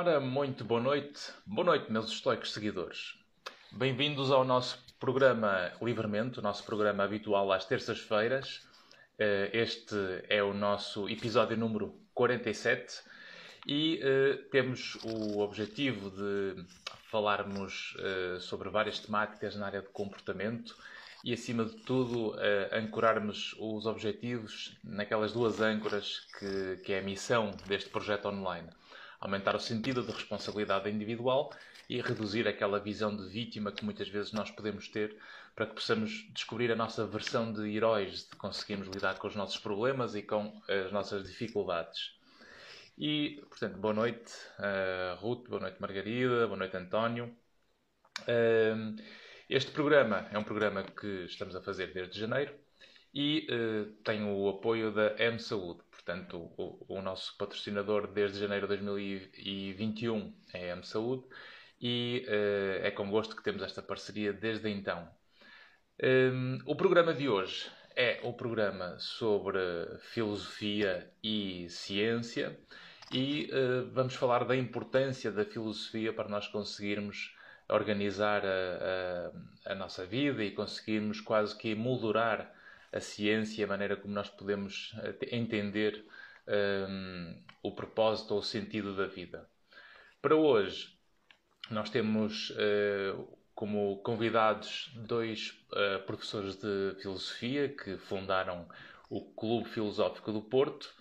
Ora, muito boa noite. Boa noite, meus estoicos seguidores. Bem-vindos ao nosso programa Livremente, o nosso programa habitual às terças-feiras. Eh, este é o nosso episódio número 47 e uh, temos o objetivo de falarmos uh, sobre várias temáticas na área de comportamento e, acima de tudo, ancorarmos os objetivos naquelas duas âncoras que, que é a missão deste projeto online. Aumentar o sentido de responsabilidade individual e reduzir aquela visão de vítima que muitas vezes nós podemos ter para que possamos descobrir a nossa versão de heróis, de conseguirmos lidar com os nossos problemas e com as nossas dificuldades. E, portanto, boa noite, uh, Ruth, boa noite, Margarida, boa noite, António. Uh, este programa é um programa que estamos a fazer desde janeiro e uh, tem o apoio da M Saúde. Portanto, o, o, nosso patrocinador desde janeiro de 2021 é a M Saúde e uh, é com gosto que temos esta parceria desde então. Um, o programa de hoje é o programa sobre filosofia e ciência e uh, vamos falar da importância da filosofia para nós conseguirmos organizar a, a, a, nossa vida e conseguirmos quase que emoldurar a ciência, a maneira como nós podemos eh, entender um, ehm, o propósito ou o sentido da vida. Para hoje, nós temos uh, como convidados dois uh, professores de filosofia que fundaram o Clube Filosófico do Porto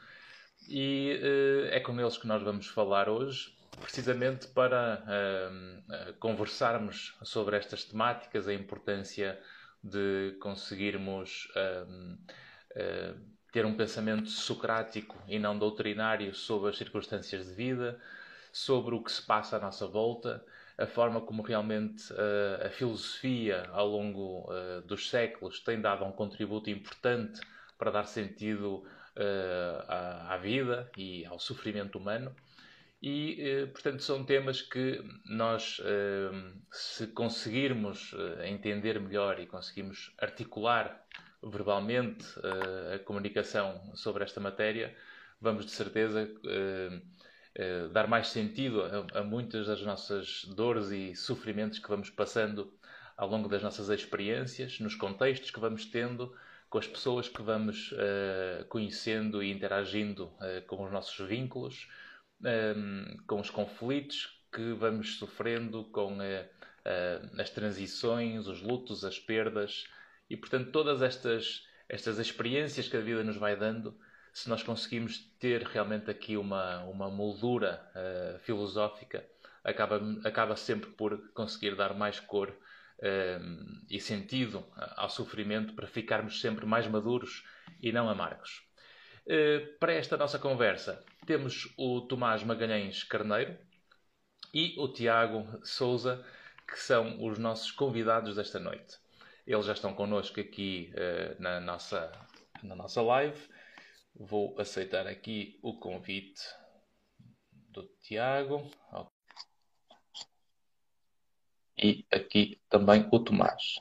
e uh, é com eles que nós vamos falar hoje, precisamente para uh, conversarmos sobre estas temáticas, a importância de conseguirmos uh, ter um pensamento socrático e não doutrinário sobre as circunstâncias de vida, sobre o que se passa à nossa volta, a forma como realmente a filosofia ao longo dos séculos tem dado um contributo importante para dar sentido uh, à, à, vida e ao sofrimento humano. E, uh, portanto, são temas que nós, uh, se conseguirmos entender melhor e conseguirmos articular verbalmente a comunicação sobre esta matéria, vamos de certeza dar mais sentido a, muitas das nossas dores e sofrimentos que vamos passando ao longo das nossas experiências, nos contextos que vamos tendo com as pessoas que vamos conhecendo e interagindo com os nossos vínculos, um, ehm, com os conflitos que vamos sofrendo, com uh, as transições, os lutos, as perdas e, portanto, todas estas, estas experiências que a vida nos vai dando, se nós conseguimos ter realmente aqui uma, uma moldura filosófica, acaba, acaba sempre por conseguir dar mais cor Ehm, e sentido ao sofrimento para ficarmos sempre mais maduros e não amargos. Uh, para esta nossa conversa, temos o Tomás Magalhães Carneiro e o Tiago Souza, que são os nossos convidados desta noite. Eles já estão connosco aqui uh, na, nossa, na nossa live. Vou aceitar aqui o convite do Tiago e aqui também o Tomás.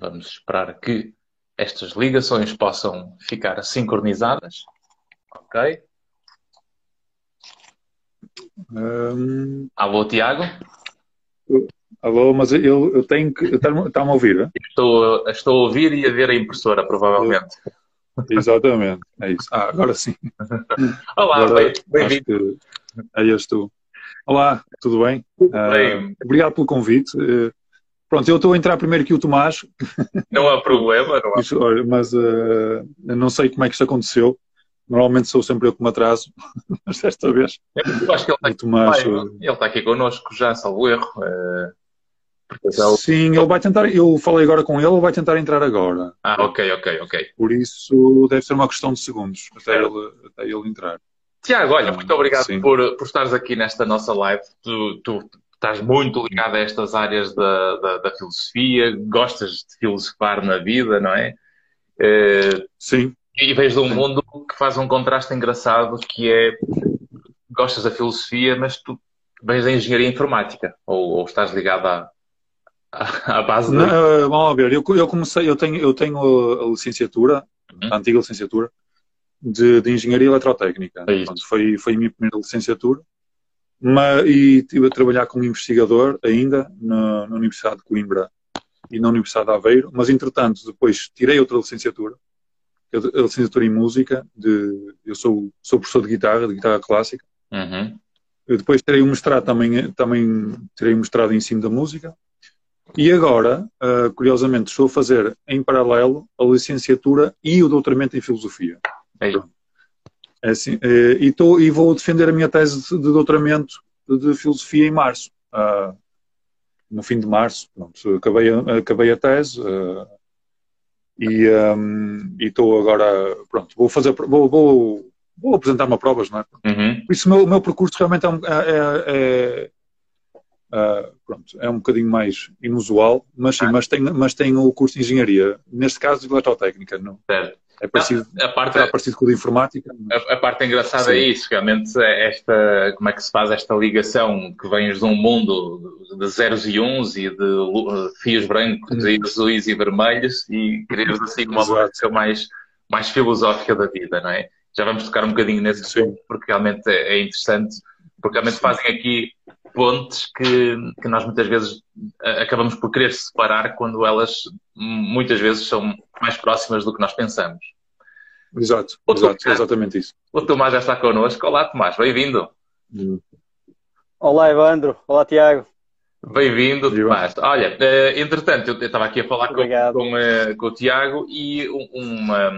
Vamos esperar que estas ligações possam ficar sincronizadas. Ok. Um... Alô, Tiago? Alô, mas eu, eu tenho que. Está-me a ouvir? Estou, estou a ouvir e a ver a impressora, provavelmente. Exatamente, é isso. Ah, agora sim. Olá, bem-vindo. Bem aí és tu. Olá, tudo bem? Uh, obrigado pelo convite. Uh, pronto, eu estou a entrar primeiro que o Tomás. Não há problema, não há. Isso, mas uh, não sei como é que isto aconteceu. Normalmente sou sempre eu que me atraso, mas desta vez. Eu acho que ele está, aqui, Tomás, ele está aqui connosco já, salvo erro. Sim, ele vai tentar. Eu falei agora com ele, ele vai tentar entrar agora. Ah, ok, ok, ok. Por isso deve ser uma questão de segundos até, ele, até ele entrar. Tiago, olha, muito obrigado por, por estares aqui nesta nossa live. Tu, tu estás muito ligado a estas áreas da, da, da, filosofia, gostas de filosofar na vida, não é? Uh, Sim. E vens de um mundo que faz um contraste engraçado, que é gostas da filosofia, mas tu vens da engenharia informática, ou, ou estás ligado a, à base de... Não, eh, vamos ver, eu, eu comecei, eu tenho, eu tenho a licenciatura, uhum. a antiga licenciatura, de, de Engenharia Eletrotécnica. É foi, foi a minha primeira licenciatura. Mas, e estive a trabalhar como investigador ainda na, na, Universidade de Coimbra e na Universidade de Aveiro, mas entretanto depois tirei outra licenciatura, a licenciatura em música, de, eu sou, sou professor de guitarra, de guitarra clássica. Uhum. depois tirei um mestrado também, também tirei um mestrado em ensino da música. E agora, uh, curiosamente, estou a fazer em paralelo a licenciatura e o doutoramento em filosofia. É, é assim, é, e, tô, e vou defender a minha tese de, de doutoramento de filosofia em março. Uh, no fim de março, pronto, acabei, a, acabei a tese uh, e um, estou agora, pronto, vou fazer, vou, vou, vou apresentar-me provas, não é? Uhum. Por isso o meu, o meu percurso realmente é, é, é Uh, pronto, é um bocadinho mais inusual, mas sim, ah. mas, tem, mas tem o curso de engenharia, neste caso de eletrotécnica, não? Certo. É parecido, não, a parte, é parecido com o de informática. A, a, parte engraçada sim. é isso, realmente, é esta, como é que se faz esta ligação que vens de um mundo de zeros e uns e de fios brancos hum. e azuis e vermelhos e quereres assim uma lógica mais, mais filosófica da vida, não é? Já vamos tocar um bocadinho nesse ponto, porque realmente é, é interessante, porque realmente fazem aqui pontes que, que nós muitas vezes eh, acabamos por querer separar quando elas muitas vezes são mais próximas do que nós pensamos. Exato, o exato Tomás, exatamente isso. O Tomás já está connosco. Olá, Tomás, bem-vindo. Hum. Olá, Evandro. Olá, Tiago. Bem-vindo, Tomás. Olha, eh, entretanto, eu estava aqui a falar com, com, eh, com, o Tiago e uma,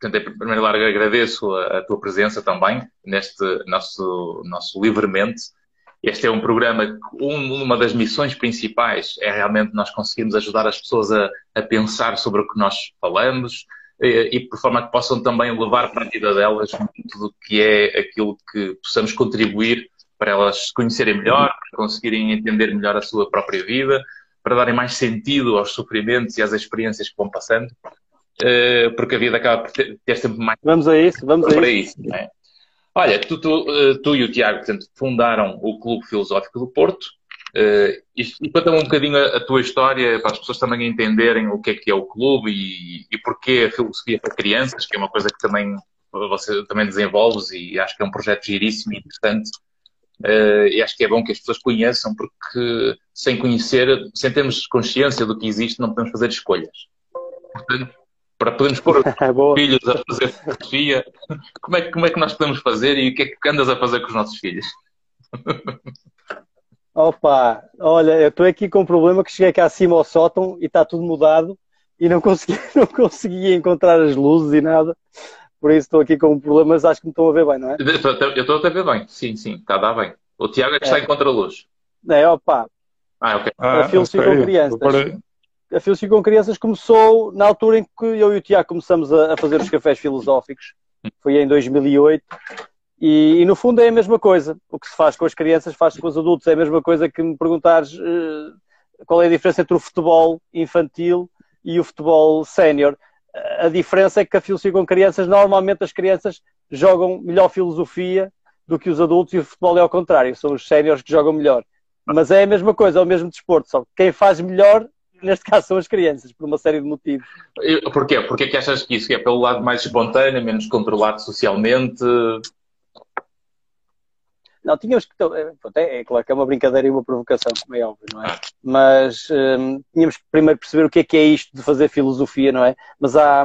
portanto, em primeiro lugar agradeço a, a, tua presença também neste nosso, nosso livremente este é um programa que um, uma das missões principais é realmente nós conseguirmos ajudar as pessoas a, a pensar sobre o que nós falamos e, e por forma que possam também levar para a vida delas muito do que é aquilo que possamos contribuir para elas conhecerem melhor, para conseguirem entender melhor a sua própria vida, para darem mais sentido aos sofrimentos e às experiências que vão passando, eh, porque a vida acaba por ter, ter sempre mais. Vamos a isso, vamos a isso. isso é? Olha, tu, tu, eh, tu, e o Tiago, portanto, fundaram o Clube Filosófico do Porto. Uh, e, e conta-me um bocadinho a, a, tua história para as pessoas também entenderem o que é que é o clube e, e porquê a filosofia para crianças, que é uma coisa que também você também desenvolves e acho que é um projeto giríssimo e interessante. Uh, e acho que é bom que as pessoas conheçam, porque sem conhecer, sem termos consciência do que existe, não podemos fazer escolhas. Portanto, para podermos pôr os filhos a fazer fotografia. Como é, como é que nós podemos fazer e o que é que andas a fazer com os nossos filhos? Opa, olha, eu estou aqui com um problema que cheguei cá acima ao sótão e está tudo mudado e não consegui, não consegui encontrar as luzes e nada. Por isso estou aqui com um problema, mas acho que me estão a ver bem, não é? Eu estou a ver bem, sim, sim, está a dar bem. O Tiago é que é. está em contra-luz. É, opa. Ah, ok. Ah, com crianças a Filosofia com Crianças começou na altura em que eu e o Tiago começamos a, a fazer os cafés filosóficos. Foi em 2008. E, e, no fundo é a mesma coisa. O que se faz com as crianças faz com os adultos. É a mesma coisa que me perguntares uh, qual é a diferença entre o futebol infantil e o futebol sénior. A diferença é que a filosofia com crianças, normalmente as crianças jogam melhor filosofia do que os adultos e o futebol é ao contrário. São os séniores que jogam melhor. Mas é a mesma coisa, é o mesmo desporto. Só quem faz melhor neste caso são as crianças, por uma série de motivos. Porquê? Porquê que achas que isso é pelo lado mais espontâneo, menos controlado socialmente? Não, tínhamos que. É, é, claro que é uma brincadeira e uma provocação, como é óbvio, não é? Mas hum, tínhamos que primeiro perceber o que é que é isto de fazer filosofia, não é? Mas há,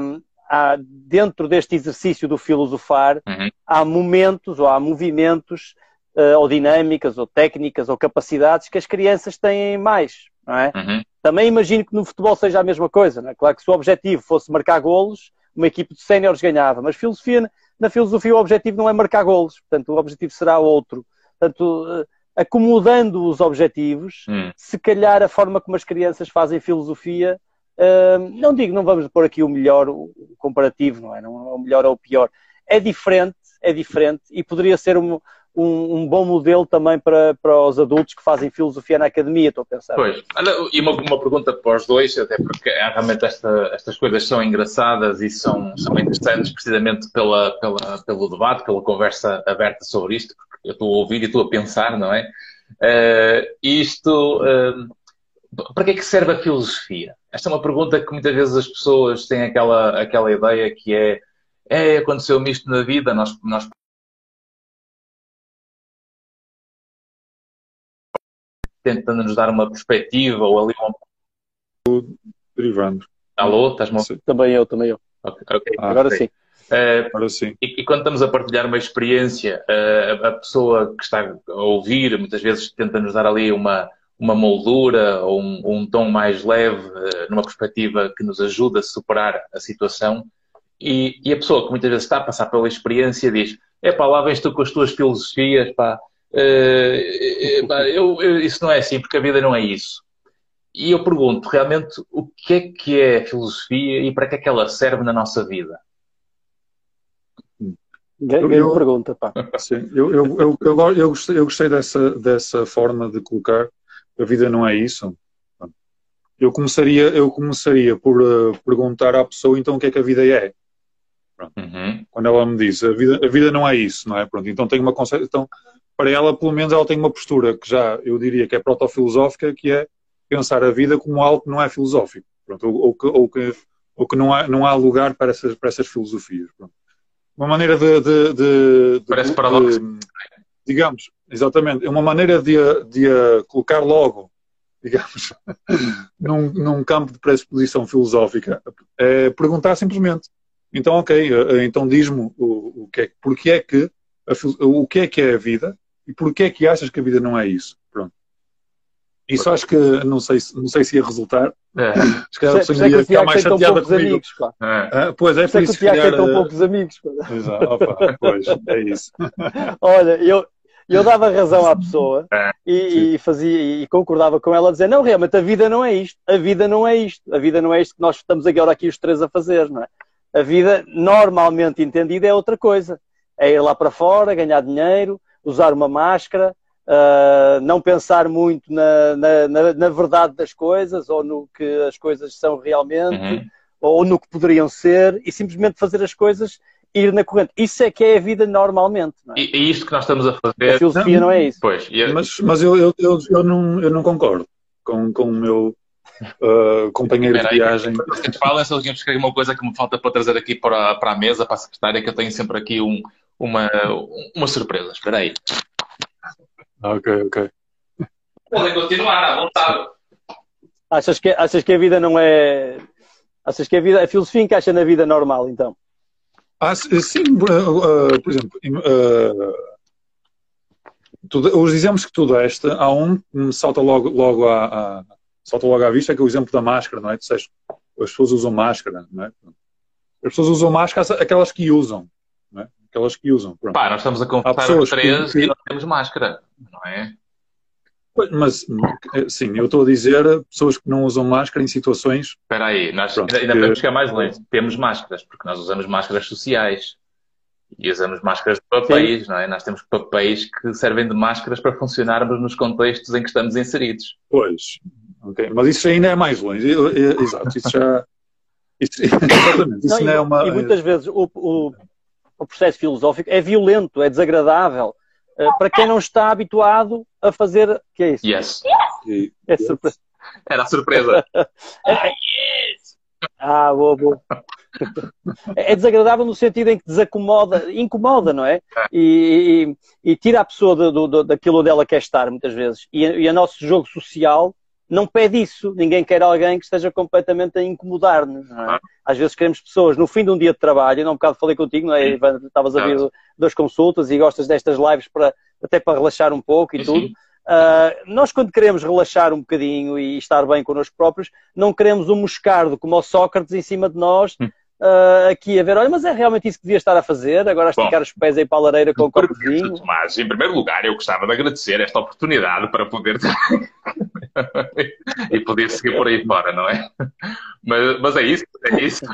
há dentro deste exercício do filosofar, uhum. há momentos ou há movimentos, uh, ou dinâmicas, ou técnicas, ou capacidades que as crianças têm mais, não é? Uhum. Também imagino que no futebol seja a mesma coisa, não é? Claro que se o objetivo fosse marcar golos, uma equipe de séniores ganhava, mas filosofia, na filosofia o objetivo não é marcar golos, portanto o objetivo será outro. Portanto, eh, acomodando os objetivos, hum. se calhar a forma como as crianças fazem filosofia, uh, não digo, não vamos pôr aqui o melhor, o comparativo, não é? Não é o melhor ou o pior. É diferente, é diferente e poderia ser um, um, um, bom modelo também para, para os adultos que fazem filosofia na academia, estou a pensar. Pois, e uma, uma pergunta para os dois, até porque é, realmente esta, estas coisas são engraçadas e são, são interessantes precisamente pela, pela, pelo debate, pela conversa aberta sobre isto, porque eu estou a ouvir e estou a pensar, não é? Uh, isto, uh, para que é que serve a filosofia? Esta é uma pergunta que muitas vezes as pessoas têm aquela, aquela ideia que é, é aconteceu-me isto na vida, nós, nós tentando nos dar uma perspectiva ou ali um... Derivando. Alô, estás-me Também eu, também eu. Okay. Okay. Ah, Agora okay. sim. Uh, Agora sim. E, e, quando estamos a partilhar uma experiência, uh, a pessoa que está a ouvir muitas vezes tenta nos dar ali uma, uma moldura ou um, um tom mais leve, uh, numa perspectiva que nos ajuda a superar a situação. E, e, a pessoa que muitas vezes está a passar pela experiência diz: é pá, lá vens tu com as tuas filosofias, pá eu, eu, isso não é assim, porque a vida não é isso. E eu pergunto realmente o que é que é a filosofia e para que é que ela serve na nossa vida? Grande eu, pergunta, pá. Sim, eu, eu, eu, eu, eu, gostei, eu gostei dessa, dessa forma de colocar a vida não é isso. Eu começaria, eu começaria por uh, perguntar à pessoa então o que é que a vida é. Uhum. Quando ela me diz a vida, a vida não é isso, não é? Pronto, então tem uma conceito, então para ela pelo menos ela tem uma postura que já eu diria que é proto-filosófica, que é pensar a vida como algo que não é filosófico, pronto, ou, ou, que, ou que, ou que não, há, não há lugar para essas, para essas filosofias. Pronto uma maneira de. de, de Parece paradoxo. digamos, exatamente, é uma maneira de, de a colocar logo, digamos, num, num campo de pressuposição filosófica. É perguntar simplesmente. Então, ok, eh, então diz-me o, o que é, porque é que a, o que é que é a vida e porquê é que achas que a vida não é isso. Pronto. Isso acho que não sei, não sei se ia resultar. É. Se calhar a pessoa ia ficar mais chateada comigo. Amigos, é. Ah, pois é, por isso que o Tiago tem tão poucos amigos. Exato, opa, pois, é isso. Olha, eu, eu dava razão à pessoa é, e, e, fazia e concordava com ela a dizer não, realmente a vida não é isto, a vida não é isto, a vida não é isto que nós estamos agora aqui os três a fazer, não é? A vida normalmente entendida é outra coisa. É ir lá para fora, ganhar dinheiro, usar uma máscara, uh, não pensar muito na, na, na, na, verdade das coisas ou no que as coisas são realmente uhum. ou no que poderiam ser e simplesmente fazer as coisas ir na corrente. Isso é que é a vida normalmente. É? E, e isto que nós estamos a fazer. A filosofia não, não é isso. Pois, eu... Mas, mas eu, eu, eu, eu, não, eu não concordo com, com o meu uh, companheiro de viagem. Se fala, só tínhamos que uma coisa que me falta para trazer aqui para, para a mesa, para a secretária, que eu tenho sempre aqui um, uma, uma surpresa. Espera aí. Ok, ok. Podem continuar à vontade. Achas que, achas que a vida não é. Achas que a, vida, a filosofia encaixa na vida normal, então? Ah, sim, uh, uh, por exemplo, uh, os exemplos que tu deste, há um que me salta logo, logo, à, à, salta logo à vista, que é o exemplo da máscara, não é? Tu as pessoas usam máscara, não é? As pessoas usam máscara, aquelas que usam? Aquelas que usam. Pronto. Pá, nós estamos a conversar três que... e não temos máscara, não é? Mas, sim, eu estou a dizer pessoas que não usam máscara em situações. Espera aí, nós Pronto, ainda, que... podemos chegar mais longe. Temos máscaras, porque nós usamos máscaras sociais e usamos máscaras de papéis, sim. não é? Nós temos papéis que servem de máscaras para funcionarmos nos contextos em que estamos inseridos. Pois, ok. Mas isso ainda é mais longe. Exato, isso já. Isso, exatamente, isso não, não é uma. E muitas vezes o, o, o processo filosófico é violento, é desagradável. Uh, para quem não está habituado a fazer. que é isso? Yes. É surpresa. Era a surpresa. é, yes. Ah, boa, boa. É desagradável no sentido em que desacomoda, incomoda, não é? é. E, e, e tira a pessoa do, do, daquilo onde ela quer estar, muitas vezes. E, e o nosso jogo social não pede isso. Ninguém quer alguém que esteja completamente a incomodar-nos. É? Às vezes queremos pessoas no fim de um dia de trabalho, eu não um bocado falei contigo, não é, Ivan? Estavas a vir duas consultas e gostas destas lives para, até para relaxar um pouco e tudo. Uh, nós, quando queremos relaxar um bocadinho e estar bem connosco próprios, não queremos um moscardo como o Sócrates em cima de nós, hum uh, aqui a ver, olha, mas é realmente isso que devia estar a fazer, agora esticar Bom, os pés aí para a lareira com o copo de vinho. Mas, em primeiro lugar, eu gostava de agradecer esta oportunidade para poder e poder seguir por aí fora, não é? Mas, mas é isso, é isso.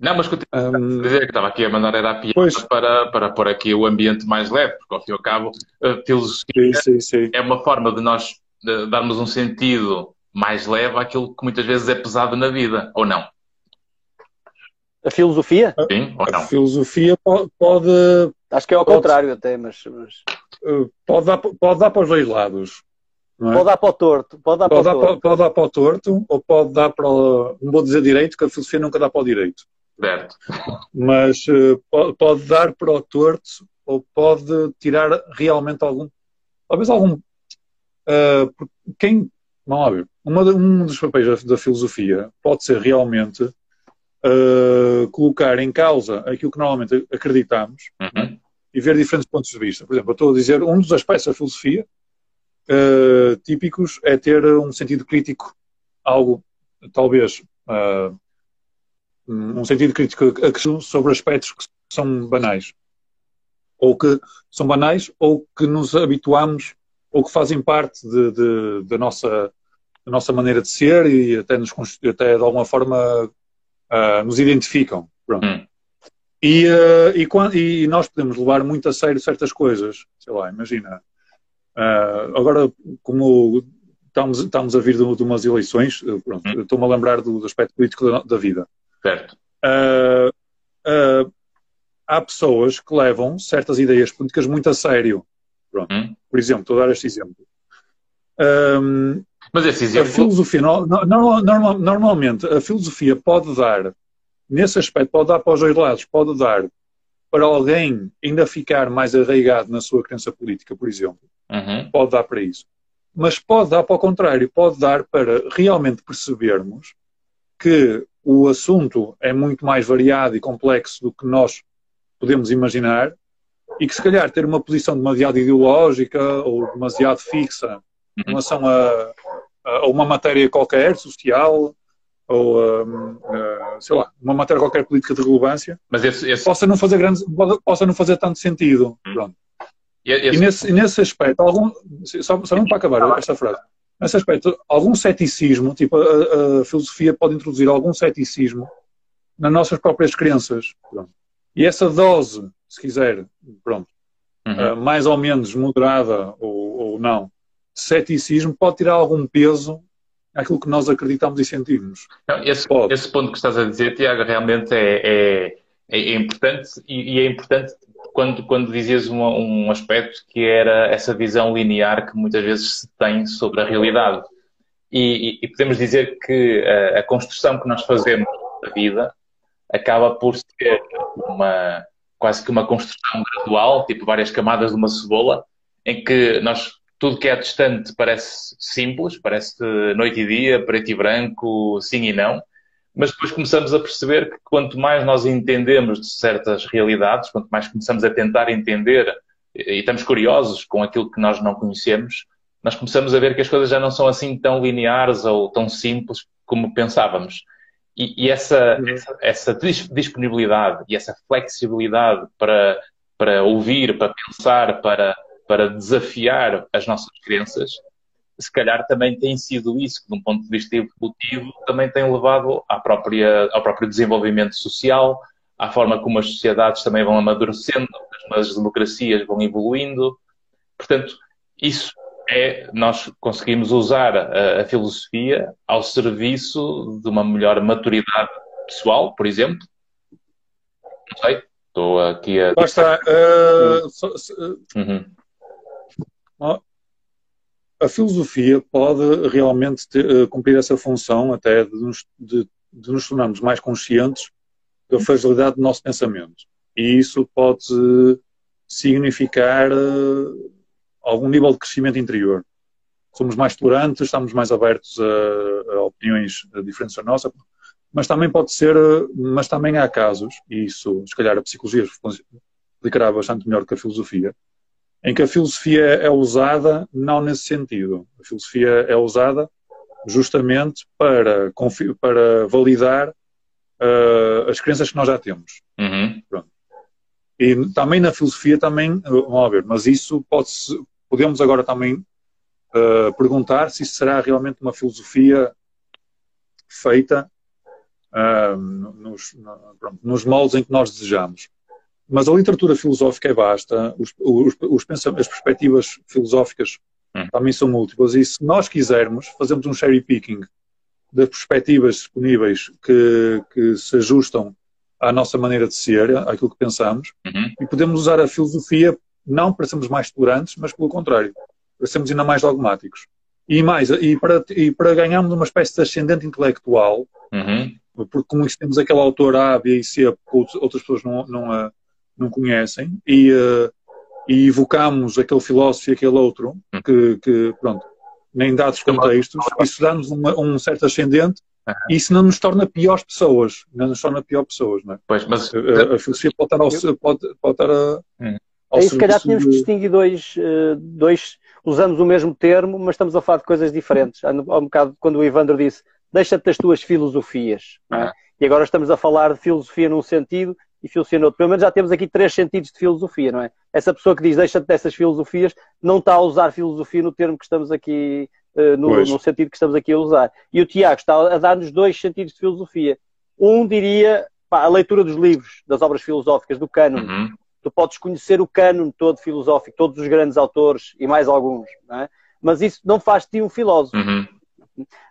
Não, mas continuo um, a dizer que estava aqui a mandar era a piada para, para pôr aqui o ambiente mais leve, porque ao fim e ao cabo a filosofia sim, sim, sim. é uma forma de nós darmos um sentido mais leve àquilo que muitas vezes é pesado na vida, ou não? A filosofia? Sim, ou não? A filosofia pode. Acho que é ao pode, contrário até, mas. mas... Eh, pode, dar, pode dar para os dois lados. É? Pode dar para o torto. Pode dar, pode para, dar o torto. pode dar para o torto ou pode dar para o. Não vou dizer direito, que a filosofia nunca dá para o direito. Certo. Mas uh, pode, pode, dar para o torto ou pode tirar realmente algum. Talvez algum. Uh, quem. Ver. Uma, um dos papéis da, da filosofia pode ser realmente uh, colocar em causa aquilo que normalmente acreditamos uhum. e ver diferentes pontos de vista. Por exemplo, eu estou a dizer, um dos aspectos da filosofia uh, típicos é ter um sentido crítico, algo, talvez, uh, um sentido crítico sobre aspectos que são banais. Ou que são banais, ou que nos habituamos, ou que fazem parte de, de, da, nossa, da nossa maneira de ser e até, nos, até de alguma forma uh, nos identificam. Hum. E, uh, e, e, nós podemos levar muito a sério certas coisas. Sei lá, imagina. Uh, agora, como estamos, estamos a vir de, de umas eleições, pronto, hum. estou-me a lembrar do, do aspecto político da, da vida. Certo. há pessoas que levam certas ideias políticas muito a sério. Hum. Por exemplo, estou a dar este exemplo. Um, mas esse exemplo... A filosofia, no, no, no, normalmente, a filosofia pode dar, nesse aspecto, pode dar para os dois lados, pode dar para alguém ainda ficar mais arraigado na sua crença política, por exemplo. Uhum. Pode dar para isso. Mas pode dar para o contrário, pode dar para realmente percebermos que o assunto é muito mais variado e complexo do que nós podemos imaginar e que se calhar ter uma posição demasiado ideológica ou demasiado fixa em relação a, a uma matéria qualquer, social, ou um, uh, sei lá, uma matéria qualquer política de relevância, mas esse, esse... possa não fazer grande, possa não fazer tanto sentido. Hum. Pronto. E, esse... e nesse, nesse aspecto, algum, só, só não para acabar esta frase, nesse aspecto, algum ceticismo, tipo, a, a, filosofia pode introduzir algum ceticismo nas nossas próprias crenças. Pronto. E essa dose, se quiser, pronto, uhum. uh, mais ou menos moderada ou, ou não, ceticismo pode tirar algum peso àquilo que nós acreditamos e sentimos. Não, esse, esse, ponto que estás a dizer, Tiago, realmente é, é, é importante e, e, é importante quando, quando dizias um, um aspecto que era essa visão linear que muitas vezes se tem sobre a realidade. E, e, e podemos dizer que a, a, construção que nós fazemos da vida acaba por ser uma quase que uma construção gradual, tipo várias camadas de uma cebola, em que nós tudo que é distante parece simples, parece noite e dia, preto e branco, sim e não, mas depois começamos a perceber que quanto mais nós entendemos de certas realidades, quanto mais começamos a tentar entender e estamos curiosos com aquilo que nós não conhecemos, nós começamos a ver que as coisas já não são assim tão lineares ou tão simples como pensávamos. E, e essa, essa, essa, disponibilidade e essa flexibilidade para, para ouvir, para pensar, para para desafiar as nossas crenças, se calhar também tem sido isso que, de um ponto de vista evolutivo, também tem levado à própria, ao próprio desenvolvimento social, à forma como as sociedades também vão amadurecendo, as democracias vão evoluindo. Portanto, isso é, nós conseguimos usar a, a filosofia ao serviço de uma melhor maturidade pessoal, por exemplo. Não sei, estou aqui a. Basta. Uh, so, so, uhum a filosofia pode realmente ter, uh, cumprir essa função até de nos, de, de nos, tornarmos mais conscientes da fragilidade do nosso pensamento. E isso pode significar uh, algum nível de crescimento interior. Somos mais tolerantes, estamos mais abertos a, a opiniões diferentes da nossa, mas também pode ser, mas também há casos, e isso se calhar a psicologia explicará bastante melhor que a filosofia, em que a filosofia é usada não nesse sentido. A filosofia é usada justamente para, para validar uh, as crenças que nós já temos. Uhum. E também na filosofia também, vamos ver, mas isso pode podemos agora também uh, perguntar se isso será realmente uma filosofia feita uh, nos, pronto, nos moldes em que nós desejamos. Mas a literatura filosófica é vasta, os, os, os as perspectivas filosóficas hum. também são múltiplas, e se nós quisermos, fazemos um cherry picking das perspectivas disponíveis que, que se ajustam à nossa maneira de ser, àquilo que pensamos, uhum. e podemos usar a filosofia não para sermos mais tolerantes, mas pelo contrário, para sermos ainda mais dogmáticos. E mais, e para, e para ganharmos uma espécie de ascendente intelectual, uhum. porque como temos aquele autor A, B e C, que outras pessoas não, não, não conhecem, e, uh, e evocamos aquele filósofo e aquele outro, uhum. que, que, pronto, nem dados contextos, isso dá-nos um certo ascendente Uhum. Isso não nos torna piores pessoas, não nos torna pior pessoas, não é? Pois, mas... A, a filosofia pode estar, ao, pode, pode estar a, hum. Aí se calhar tínhamos que distinguir dois, eh, dois, usamos o mesmo termo, mas estamos a falar de coisas diferentes. Há um bocado quando o Ivandro disse, deixa-te das tuas filosofias. É? E agora estamos a falar de filosofia num sentido e outro. Pelo menos já temos aqui três sentidos de filosofia, não é? Essa pessoa que diz deixa-te dessas filosofias não está a usar filosofia no termo que estamos aqui, uh, no, no, sentido que estamos aqui a usar. E o Tiago está a dar-nos dois sentidos de filosofia. Um diria pá, a leitura dos livros, das obras filosóficas, do cânon. Uhum tu podes conhecer o cânon todo filosófico, todos os grandes autores e mais alguns, é? mas isso não faz de ti um filósofo. Uhum.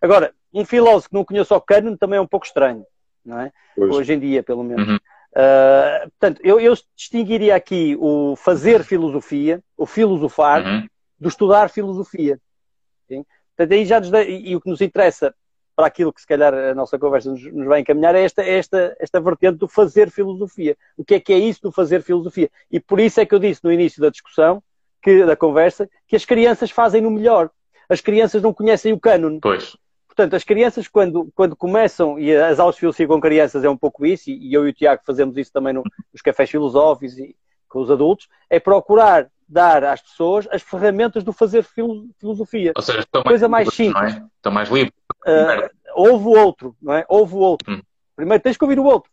Agora, um filósofo que não conhece o cânon também é um pouco estranho, não é? Hoje em dia, pelo menos. Uhum. Uh, portanto, eu, eu, distinguiria aqui o fazer filosofia, o filosofar, uhum. do estudar filosofia. Sim? Portanto, aí já e, e, o que nos interessa para aquilo que se calhar a nossa conversa nos, nos vai encaminhar é esta, esta, esta vertente do fazer filosofia. O que é que é isso do fazer filosofia? E por isso é que eu disse no início da discussão, que, da conversa, que as crianças fazem no melhor. As crianças não conhecem o cânone. Pois. Portanto, as crianças, quando, quando começam, e as aulas de filosofia com crianças é um pouco isso, e eu e o Tiago fazemos isso também no, nos cafés filosóficos e com os adultos, é procurar dar às pessoas as ferramentas do fazer filosofia. Ou seja, estão Coisa mais, mais simples. É? Estão mais livres. Uh, ouve o outro, não é? Ouve o outro. Hum. Primeiro tens que ouvir o outro.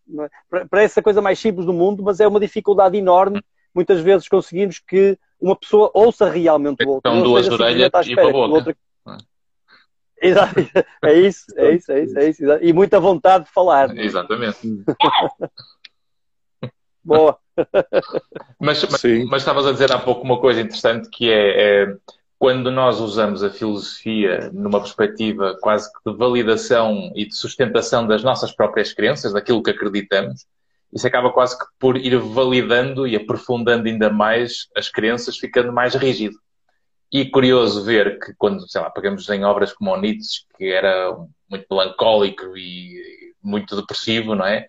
É? Parece a coisa mais simples do mundo, mas é uma dificuldade enorme. Hum. Muitas vezes conseguimos que uma pessoa ouça realmente o outro. São duas orelhas e para a boca. Exato. É isso, é isso, é isso, é isso. E muita vontade de falar. Exatamente. Boa. mas, mas, mas, estavas a dizer há pouco uma coisa interessante que é, é, quando nós usamos a filosofia numa perspectiva quase que de validação e de sustentação das nossas próprias crenças, daquilo que acreditamos, isso acaba quase que por ir validando e aprofundando ainda mais as crenças, ficando mais rígido. E curioso ver que quando, sei lá, pegamos em obras como o Nietzsche, que era muito melancólico e muito depressivo, não é?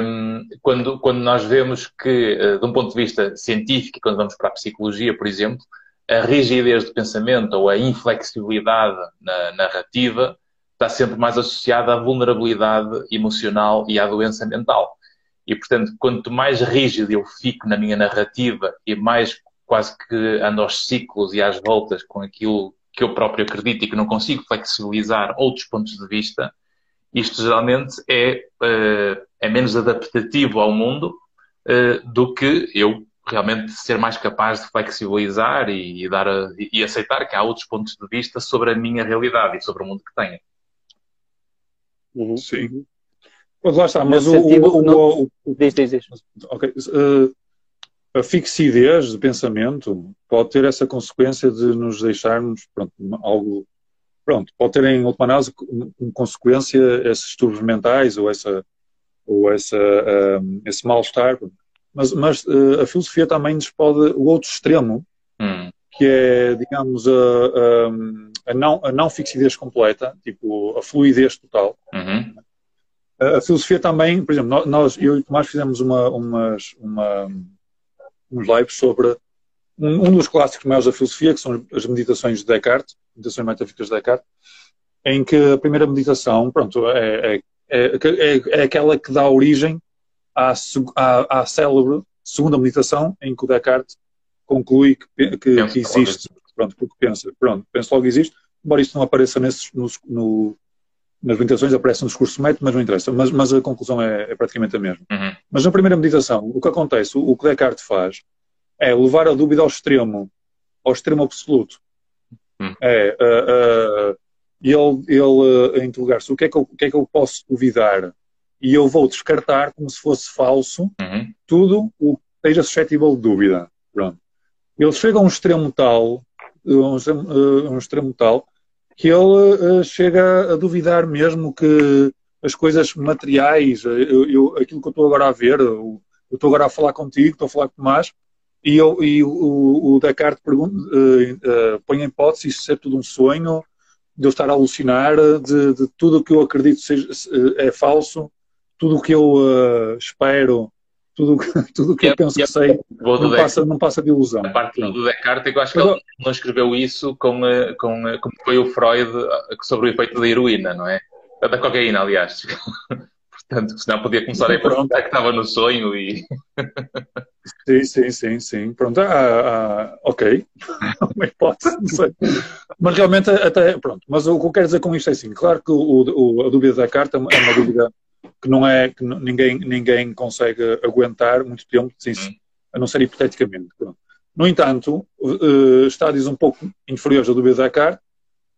Um, quando, quando nós vemos que, uh, de um ponto de vista científico, quando vamos para a psicologia, por exemplo, a rigidez de pensamento ou a inflexibilidade na narrativa está sempre mais associada à vulnerabilidade emocional e à doença mental. E, portanto, quanto mais rígido eu fico na minha narrativa e mais quase que ando aos ciclos e às voltas com aquilo que eu próprio acredito e que não consigo flexibilizar outros pontos de vista, isto geralmente é, uh, é menos adaptativo ao mundo uh, do que eu realmente ser mais capaz de flexibilizar e, e dar a, e aceitar que há outros pontos de vista sobre a minha realidade e sobre o mundo que tenho. Uhum. Sim. Mas lá está, mas o, sentido, o, o, o, o, diz, diz, diz. Okay. Uh, a fixidez de pensamento pode ter essa consequência de nos deixarmos pronto, algo pronto, pode ter em última análise como consequência esses distúrbios mentais ou, essa, ou essa, um, esse mal-estar. Mas, mas uh, a filosofia também nos pode, o outro extremo, hum. que é, digamos, a, a, a, não, a não fixidez completa, tipo a fluidez total. Uhum. A, a, filosofia também, por exemplo, nós, eu e o Tomás fizemos uma, umas, uma, uns lives sobre um, um, dos clássicos maiores da filosofia, que são as meditações de Descartes, meditações metafísicas de Descartes, em que a primeira meditação, pronto, é, é, é, é aquela que dá origem à, à, à, célebre segunda meditação, em que o Descartes conclui que, que, que existe, pronto, porque pensa, pronto, pensa logo existe, embora isto não apareça nesses, no, no, nas meditações, aparece no discurso método, mas não interessa, mas, mas a conclusão é, é praticamente a mesma. Uhum. Mas na primeira meditação, o que acontece, o, o que Descartes faz, é levar a dúvida ao extremo, ao extremo absoluto. Hum. É uh, uh, ele, ele uh, interrogar-se o que, é que eu, o que é que eu posso duvidar e eu vou descartar como se fosse falso uhum. tudo o que esteja suscetível de dúvida. Pronto. Ele chega a um extremo tal, um, um extremo tal que ele chega a duvidar mesmo que as coisas materiais, eu, eu, aquilo que eu estou agora a ver, eu, estou agora a falar contigo, estou a falar com o Tomás, e, eu, e o, o Descartes pergunta, uh, uh, põe em hipótese isso ser tudo um sonho, de eu estar a alucinar, de, de tudo o que eu acredito seja, é falso, tudo o que eu uh, espero, tudo tudo que eu penso que sei, não passa, não passa de ilusão. A parte do Descartes, eu acho que ele não escreveu isso com, com como foi o Freud sobre o efeito da heroína, não é? Da cocaína, aliás. Portanto, senão podia começar a perguntar que estava no sonho e. Sim, sim, sim, sim. Pronto, ah, ah, ok. Uma hipótese, não sei. Mas realmente, até, pronto. Mas o que eu quero dizer com isto é assim: claro que o, o, a dúvida da carta é uma dúvida que não é, que ninguém, ninguém consegue aguentar muito tempo, sim, sim, a não ser hipoteticamente. Pronto. No entanto, uh, estádios um pouco inferiores à dúvida da carta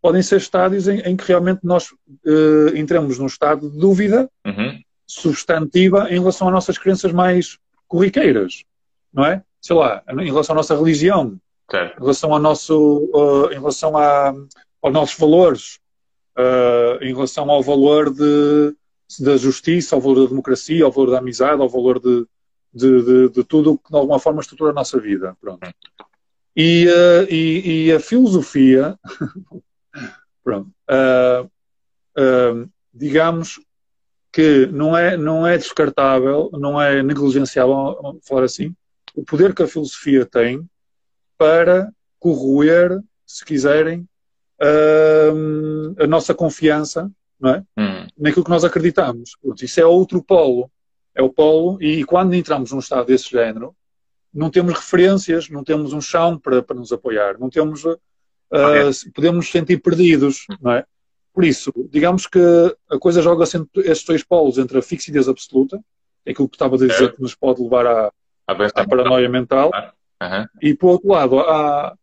podem ser estádios em, em que realmente nós uh, entramos num estado de dúvida uhum. substantiva em relação às nossas crenças mais corriqueiras, não é? Sei lá, em relação à nossa religião, okay. em relação ao nosso, uh, em relação a, aos nossos valores, em relação ao valor de, da justiça, ao valor da democracia, ao valor da amizade, ao valor de, de, de, de tudo que de alguma forma estrutura a nossa vida. Pronto. E, uh, e, e, a filosofia Pronto. Uh, uh, digamos que não é, não é descartável, não é negligenciável, falar assim, o poder que a filosofia tem para corroer, se quiserem, a nossa confiança não é? Hum. naquilo que nós acreditamos. Pronto, isso é outro polo. É o polo, e quando entramos num estado desse género, não temos referências, não temos um chão para, para nos apoiar, não temos uh, podemos nos sentir perdidos, hum. não é? Por isso, digamos que a coisa joga-se entre estes dois polos, entre a fixidez absoluta, é aquilo que estava a dizer é. que nos pode levar à, à paranoia mental, uhum. e por outro lado, à,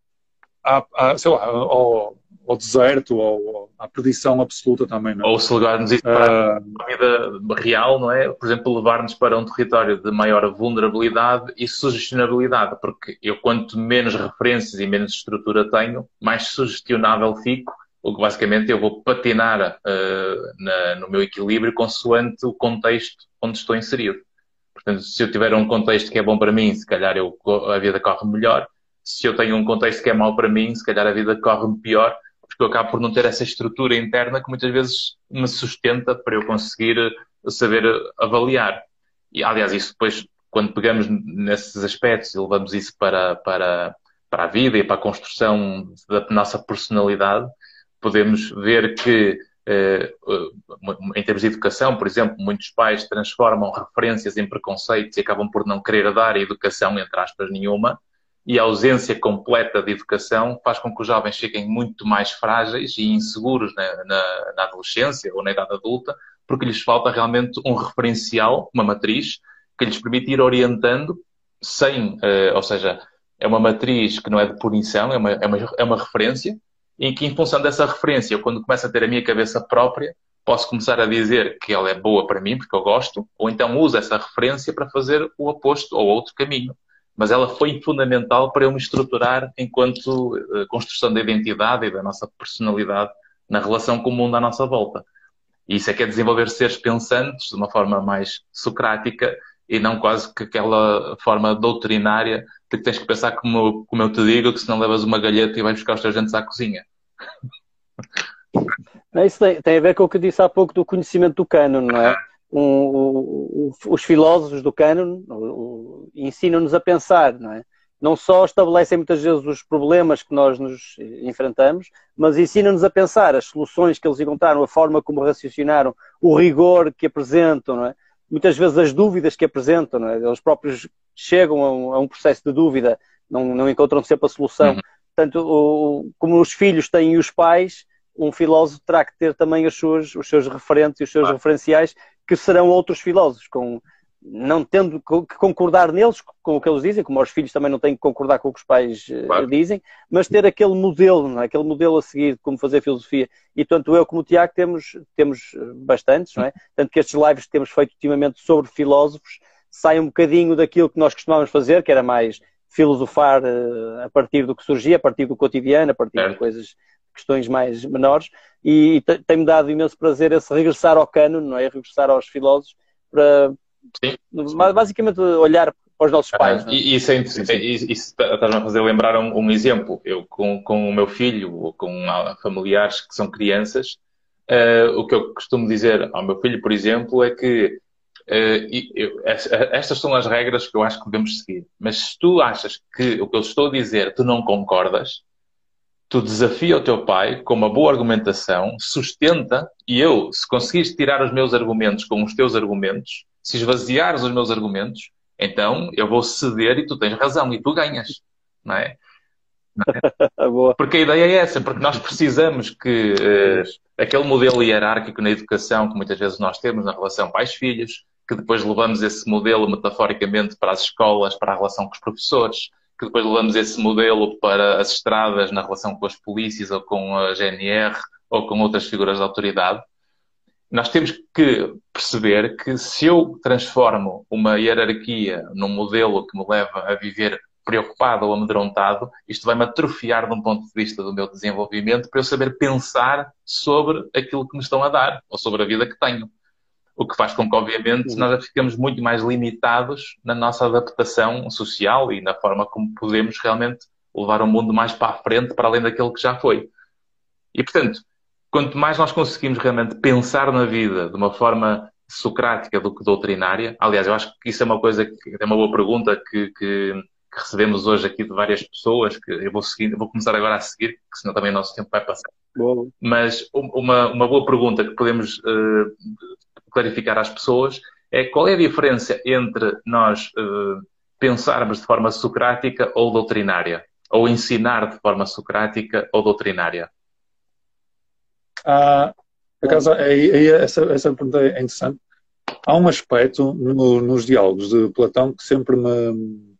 à, à sei lá, ao, ao deserto, ou à perdição absoluta também. Não é? Ou se levar-nos isso para uh... a vida real, não é? Por exemplo, levar-nos para um território de maior vulnerabilidade e sugestionabilidade, porque eu quanto menos referências e menos estrutura tenho, mais sugestionável fico, o que basicamente eu vou patinar uh, na, no meu equilíbrio consoante o contexto onde estou inserido. Portanto, se eu tiver um contexto que é bom para mim, se calhar eu, a vida corre melhor. Se eu tenho um contexto que é mau para mim, se calhar a vida corre pior porque eu acabo por não ter essa estrutura interna que muitas vezes me sustenta para eu conseguir eh, saber eh, avaliar. E, aliás, isso depois, quando pegamos nesses aspectos e levamos isso para, para, para a vida e para a construção da nossa personalidade, podemos ver que, eh, em termos de educação, por exemplo, muitos pais transformam referências em preconceitos e acabam por não querer dar educação, entre aspas, nenhuma, e a ausência completa de educação faz com que os jovens fiquem muito mais frágeis e inseguros na, na, na, adolescência ou na idade adulta, porque lhes falta realmente um referencial, uma matriz, que lhes permite ir orientando sem, uh, ou seja, é uma matriz que não é de punição, é uma, é uma, é uma referência, em que, em função dessa referência, quando começo a ter a minha cabeça própria, posso começar a dizer que ela é boa para mim, porque eu gosto, ou então uso essa referência para fazer o oposto ou outro caminho mas ela foi fundamental para eu me estruturar enquanto uh, construção da identidade e da nossa personalidade na relação com o mundo à nossa volta. E isso é que é desenvolver seres pensantes de uma forma mais socrática e não quase que aquela forma doutrinária de que tens que pensar como, como eu te digo, que se não levas uma galheta e vais buscar os teus dentes à cozinha. Isso tem, tem, a ver com o que disse há pouco do conhecimento do cano, não é? Um, os filósofos do cânon ensinam-nos a pensar, não é? Não só estabelecem muitas vezes os problemas que nós nos enfrentamos, mas ensinam-nos a pensar as soluções que eles encontraram, a forma como raciocinaram, o rigor que apresentam, não é? Muitas vezes as dúvidas que apresentam, não é? Eles próprios chegam a um, a um processo de dúvida, não, não encontram sempre a solução. Uhum. Portanto, o, como os filhos têm os pais, um filósofo terá que ter também as suas, os seus referentes e os seus ah. referenciais que serão outros filósofos, com, não tendo que concordar neles com o que eles dizem, como os filhos também não têm que concordar com o que os pais eh, claro. dizem, mas ter aquele modelo, é? aquele modelo a seguir de como fazer filosofia. E tanto eu como o Tiago temos, temos eh, bastantes, não é? Tanto que estes lives que temos feito ultimamente sobre filósofos saem um bocadinho daquilo que nós costumávamos fazer, que era mais filosofar uh, a partir do que surgia, a partir do cotidiano, a partir é. de coisas questões mais menores, e tem-me dado imenso prazer esse regressar ao cano, não é? Regressar aos filósofos para Sim. basicamente olhar para os nossos pais. Ah, e, isso, é, isso, isso estás-me a fazer lembrar um, um, exemplo. Eu, com, com o meu filho, ou com familiares que são crianças, uh, o que eu costumo dizer ao meu filho, por exemplo, é que Eu, estas são as regras que eu acho que devemos seguir. Mas se tu achas que o que eu estou a dizer tu não concordas, tu desafia o teu pai com uma boa argumentação, sustenta, e eu, se conseguires tirar os meus argumentos com os teus argumentos, se esvaziares os meus argumentos, então eu vou ceder e tu tens razão e tu ganhas. Não é? Não é? porque a ideia é essa, porque nós precisamos que uh, aquele modelo hierárquico na educação que muitas vezes nós temos na relação pais-filhos, que depois levamos esse modelo metaforicamente para as escolas, para a relação com os professores, que depois levamos esse modelo para as estradas na relação com as polícias ou com a GNR ou com outras figuras de autoridade. Nós temos que perceber que se eu transformo uma hierarquia num modelo que me leva a viver preocupado ou amedrontado, isto vai-me atrofiar de um ponto de vista do meu desenvolvimento para eu saber pensar sobre aquilo que me estão a dar ou sobre a vida que tenho. O que faz com que, obviamente, nós ficamos muito mais limitados na nossa adaptação social e na forma como podemos realmente levar o mundo mais para a frente, para além daquilo que já foi. E, portanto, quanto mais nós conseguimos realmente pensar na vida de uma forma socrática do que doutrinária, aliás, eu acho que isso é uma coisa que é uma boa pergunta que, que, que recebemos hoje aqui de várias pessoas, que eu vou, seguir, eu vou começar agora a seguir, porque senão também o nosso tempo vai passar. Bom. Mas uma, uma boa pergunta que podemos uh, clarificar às pessoas é qual é a diferença entre nós uh, pensarmos de forma socrática ou doutrinária, ou ensinar de forma socrática ou doutrinária. Ah, por acaso, essa, essa pergunta é interessante. Há um aspecto no, nos diálogos de Platão que sempre me.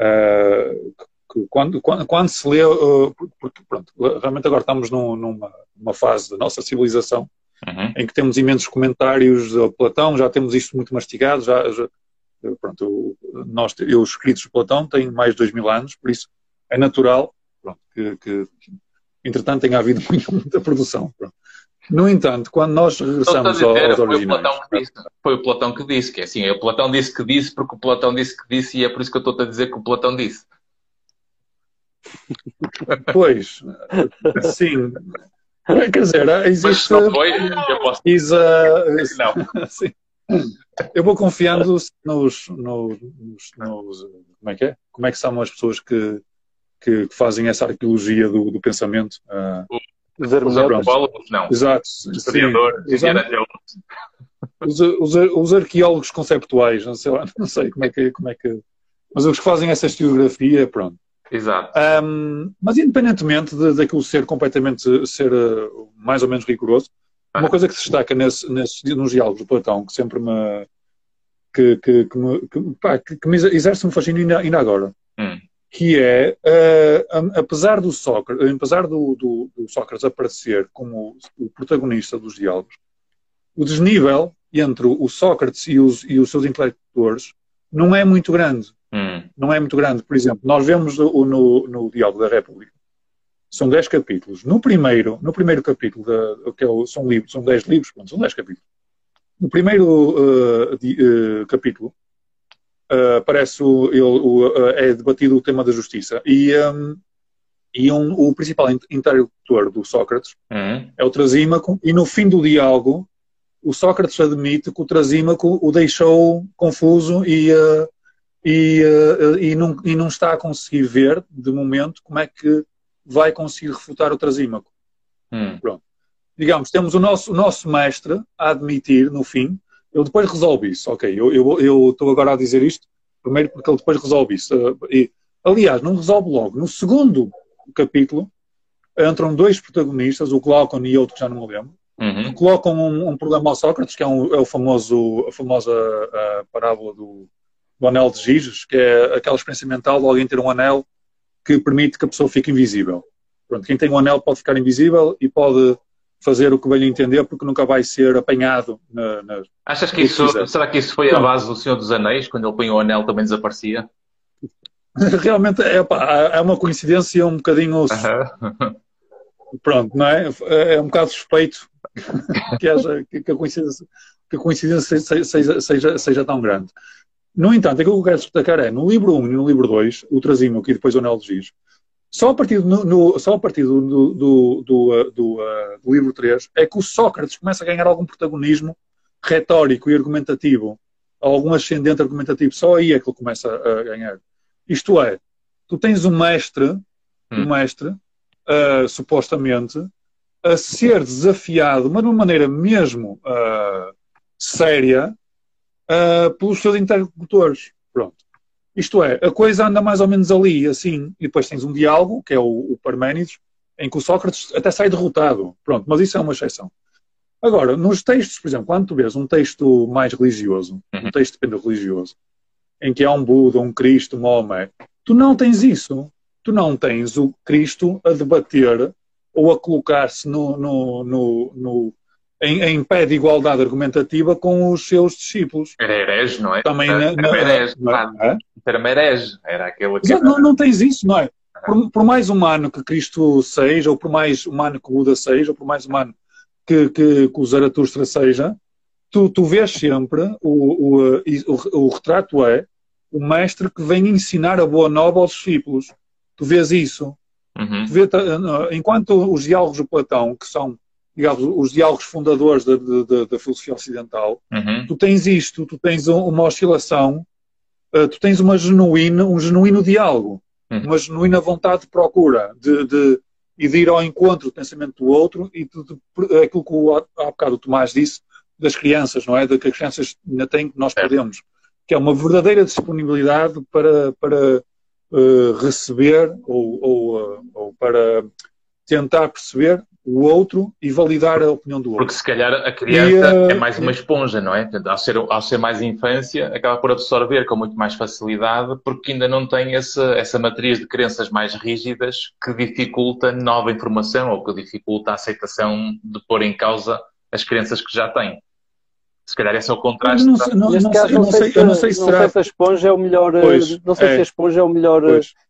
Uh, que quando, quando, quando, se lê. Porque, pronto, realmente agora estamos num, numa, numa fase da nossa civilização uhum. em que temos imensos comentários ao Platão, já temos isto muito mastigado, já, já pronto, nós, eu, os escritos de Platão têm mais de dois mil anos, por isso é natural pronto, que, que, que, entretanto, tenha havido muita, muita produção. Pronto. No entanto, quando nós regressamos dizer, aos originais... Foi o, Platão que disse, foi o Platão que disse, que é assim, o Platão disse que disse porque o Platão disse que disse e é por isso que eu estou a dizer que o Platão disse. Pois, sim, Quer dizer, existe. Mas não foi, eu posso. não. Sim. Eu vou confiando nos, nos, nos, Como é que é? Como é que são as pessoas que, que, que fazem essa arqueologia do, do pensamento? Uh, os antropólogos, não. Exato. Historiadores, os, os, os, arqueólogos conceptuais, não sei, não sei como é que. Como é que mas os que fazem essa historiografia, pronto. Exato. Um, mas independentemente de, daquilo ser completamente ser uh, mais ou menos rigoroso, ah. uma coisa que se destaca nesse, nesse, nos diálogos do Platão, que sempre me que, que, que, me, que, pá, que me exerce um fascínio ainda, ainda agora, hum. Que é uh, apesar do Sócrates, apesar do, do, do, Sócrates aparecer como o protagonista dos diálogos, o desnível entre o Sócrates e os, e os seus intelectuais não é muito grande. Hum. Não é muito grande. Por exemplo, nós vemos no, no, no Diálogo da República, são 10 capítulos. No primeiro, no primeiro capítulo, da, que é o, são livros, são 10 livros, pronto, são 10 capítulos. No primeiro uh, de, uh, capítulo, uh, aparece o, ele, o, é debatido o tema da justiça. E, um, e um, o principal interlocutor do Sócrates uhum. é o Trasímaco, e no fim do diálogo, o Sócrates admite que o Trasímaco o deixou confuso e, uh, e, uh, e, não, e não está a conseguir ver, de momento, como é que vai conseguir refutar o Trasímaco. Hum. Pronto. Digamos, temos o nosso, o nosso mestre a admitir, no fim, ele depois resolve isso. Ok, eu, estou agora a dizer isto, primeiro porque ele depois resolve isso. Uh, e, aliás, não resolve logo. No segundo capítulo, entram dois protagonistas, o Glaucon e outro que já não me lembro, uhum. colocam um, um, problema ao Sócrates, que é, um, é o famoso, a famosa a parábola do, do anel de Giges, que é aquela experiência mental de alguém ter um anel que permite que a pessoa fique invisível. Pronto, quem tem um anel pode ficar invisível e pode fazer o que bem entender porque nunca vai ser apanhado na, na Achas que isso, que será que isso foi a base do Senhor dos Anéis, quando ele põe o anel também desaparecia? Realmente é, pá, é uma coincidência um bocadinho. Pronto, não é? É um bocado suspeito que, haja, que, a coincidência, que a coincidência seja, seja, seja tão grande. No entanto, aquilo que eu quero destacar é, no livro 1 e no livro 2, o Trasímaco e depois o Anel Giz, só a partir, do, no, só a partir do, do, do, do, do, uh, do livro 3 é que o Sócrates começa a ganhar algum protagonismo retórico e argumentativo, algum ascendente argumentativo. Só aí é que ele começa a ganhar. Isto é, tu tens um mestre, hum. um mestre, uh, supostamente, a ser desafiado, mas de uma maneira mesmo uh, séria, uh, pelos seus interlocutores. Pronto. Isto é, a coisa anda mais ou menos ali, assim, e depois tens um diálogo, que é o, o Parménides, em que o Sócrates até sai derrotado. Pronto, mas isso é uma exceção. Agora, nos textos, por exemplo, quando tu vês um texto mais religioso, um uhum. texto de religioso, em que há um Buda, um Cristo, um Maomé, tu não tens isso. Tu não tens o Cristo a debater ou a colocar-se no, no, no, no em, em, pé de igualdade argumentativa com os seus discípulos. Era herege, não é? Também era, na, era herege, é? era herege, era aquele que... Não, não tens isso, não é? Por, por, mais humano que Cristo seja, ou por mais humano que Buda seja, ou por mais humano que, que, que o Zaratustra seja, tu, tu vês sempre, o, o, o, o retrato é o mestre que vem ensinar a boa nova aos discípulos. Tu vês isso. Uhum. Tu vês, enquanto os diálogos de Platão, que são digamos, os diálogos fundadores da, da, da filosofia ocidental, uhum. tu tens isto, tu tens uma oscilação, uh, tu tens uma genuína, um genuíno diálogo, uhum. uma genuína vontade de procura, de, de, e de ir ao encontro do pensamento do outro e de, de, aquilo que o, há bocado o Tomás disse das crianças, não é? De que as crianças ainda têm que nós podemos, que é uma verdadeira disponibilidade para, para uh, receber ou, ou, uh, ou para tentar perceber o outro e validar a opinião do outro. Porque se calhar a criança e, é mais uma esponja, não é? Portanto, ao, ser, ao ser mais infância, acaba por absorver com muito mais facilidade, porque ainda não tem essa, essa matriz de crenças mais rígidas que dificulta nova informação ou que dificulta a aceitação de pôr em causa as crenças que já tem. Se calhar esse é o contraste. Não sei, não, não, sei, não sei, se, não sei se, será... se a esponja é o melhor. Pois, não sei é. se a esponja é o melhor,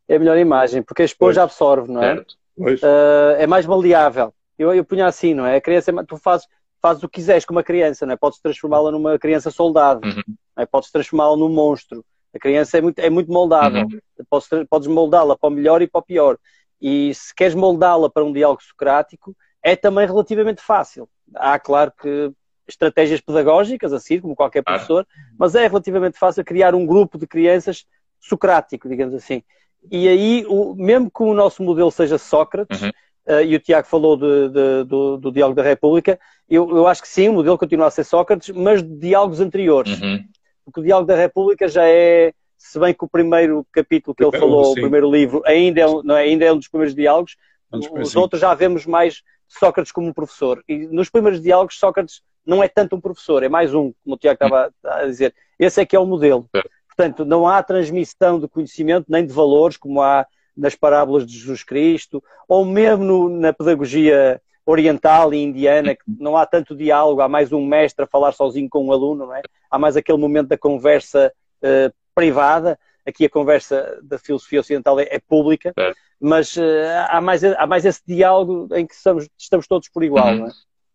é a melhor imagem, porque a esponja pois. absorve, não é? Uh, é mais maleável. Eu, eu punha assim, não é? A criança, tu fazes, fazes o que quiseres com uma criança, não é? Podes transformá-la numa criança soldado, uhum. é? podes transformá-la num monstro. A criança é muito, é muito moldável. Uhum. Podes, podes moldá-la para o melhor e para o pior. E se queres moldá-la para um diálogo socrático, é também relativamente fácil. Há, claro que estratégias pedagógicas, assim, como qualquer professor, mas é relativamente fácil criar um grupo de crianças socrático, digamos assim. E aí, o, mesmo que o nosso modelo seja Sócrates, uhum uh, e o Tiago falou de, de, do, do, Diálogo da República, eu, eu, acho que sim, o modelo continua a ser Sócrates, mas de diálogos anteriores. Uhum. Porque o Diálogo da República já é, se bem que o primeiro capítulo que ele falou, sim. o primeiro livro, ainda é, não é, ainda é um dos primeiros diálogos, os sim. outros já vemos mais Sócrates como um professor. E nos primeiros diálogos, Sócrates não é tanto um professor, é mais um, como o Tiago estava a dizer. Esse é que é o modelo. É. Portanto, não há transmissão de conhecimento nem de valores, como há nas parábolas de Jesus Cristo, ou mesmo no, na pedagogia oriental e indiana, que não há tanto diálogo, há mais um mestre a falar sozinho com um aluno, não é? Há mais aquele momento da conversa uh, privada, aqui a conversa da filosofia ocidental é, é pública, é. mas uh, há, mais, há mais esse diálogo em que estamos, estamos todos por igual, uhum. não é?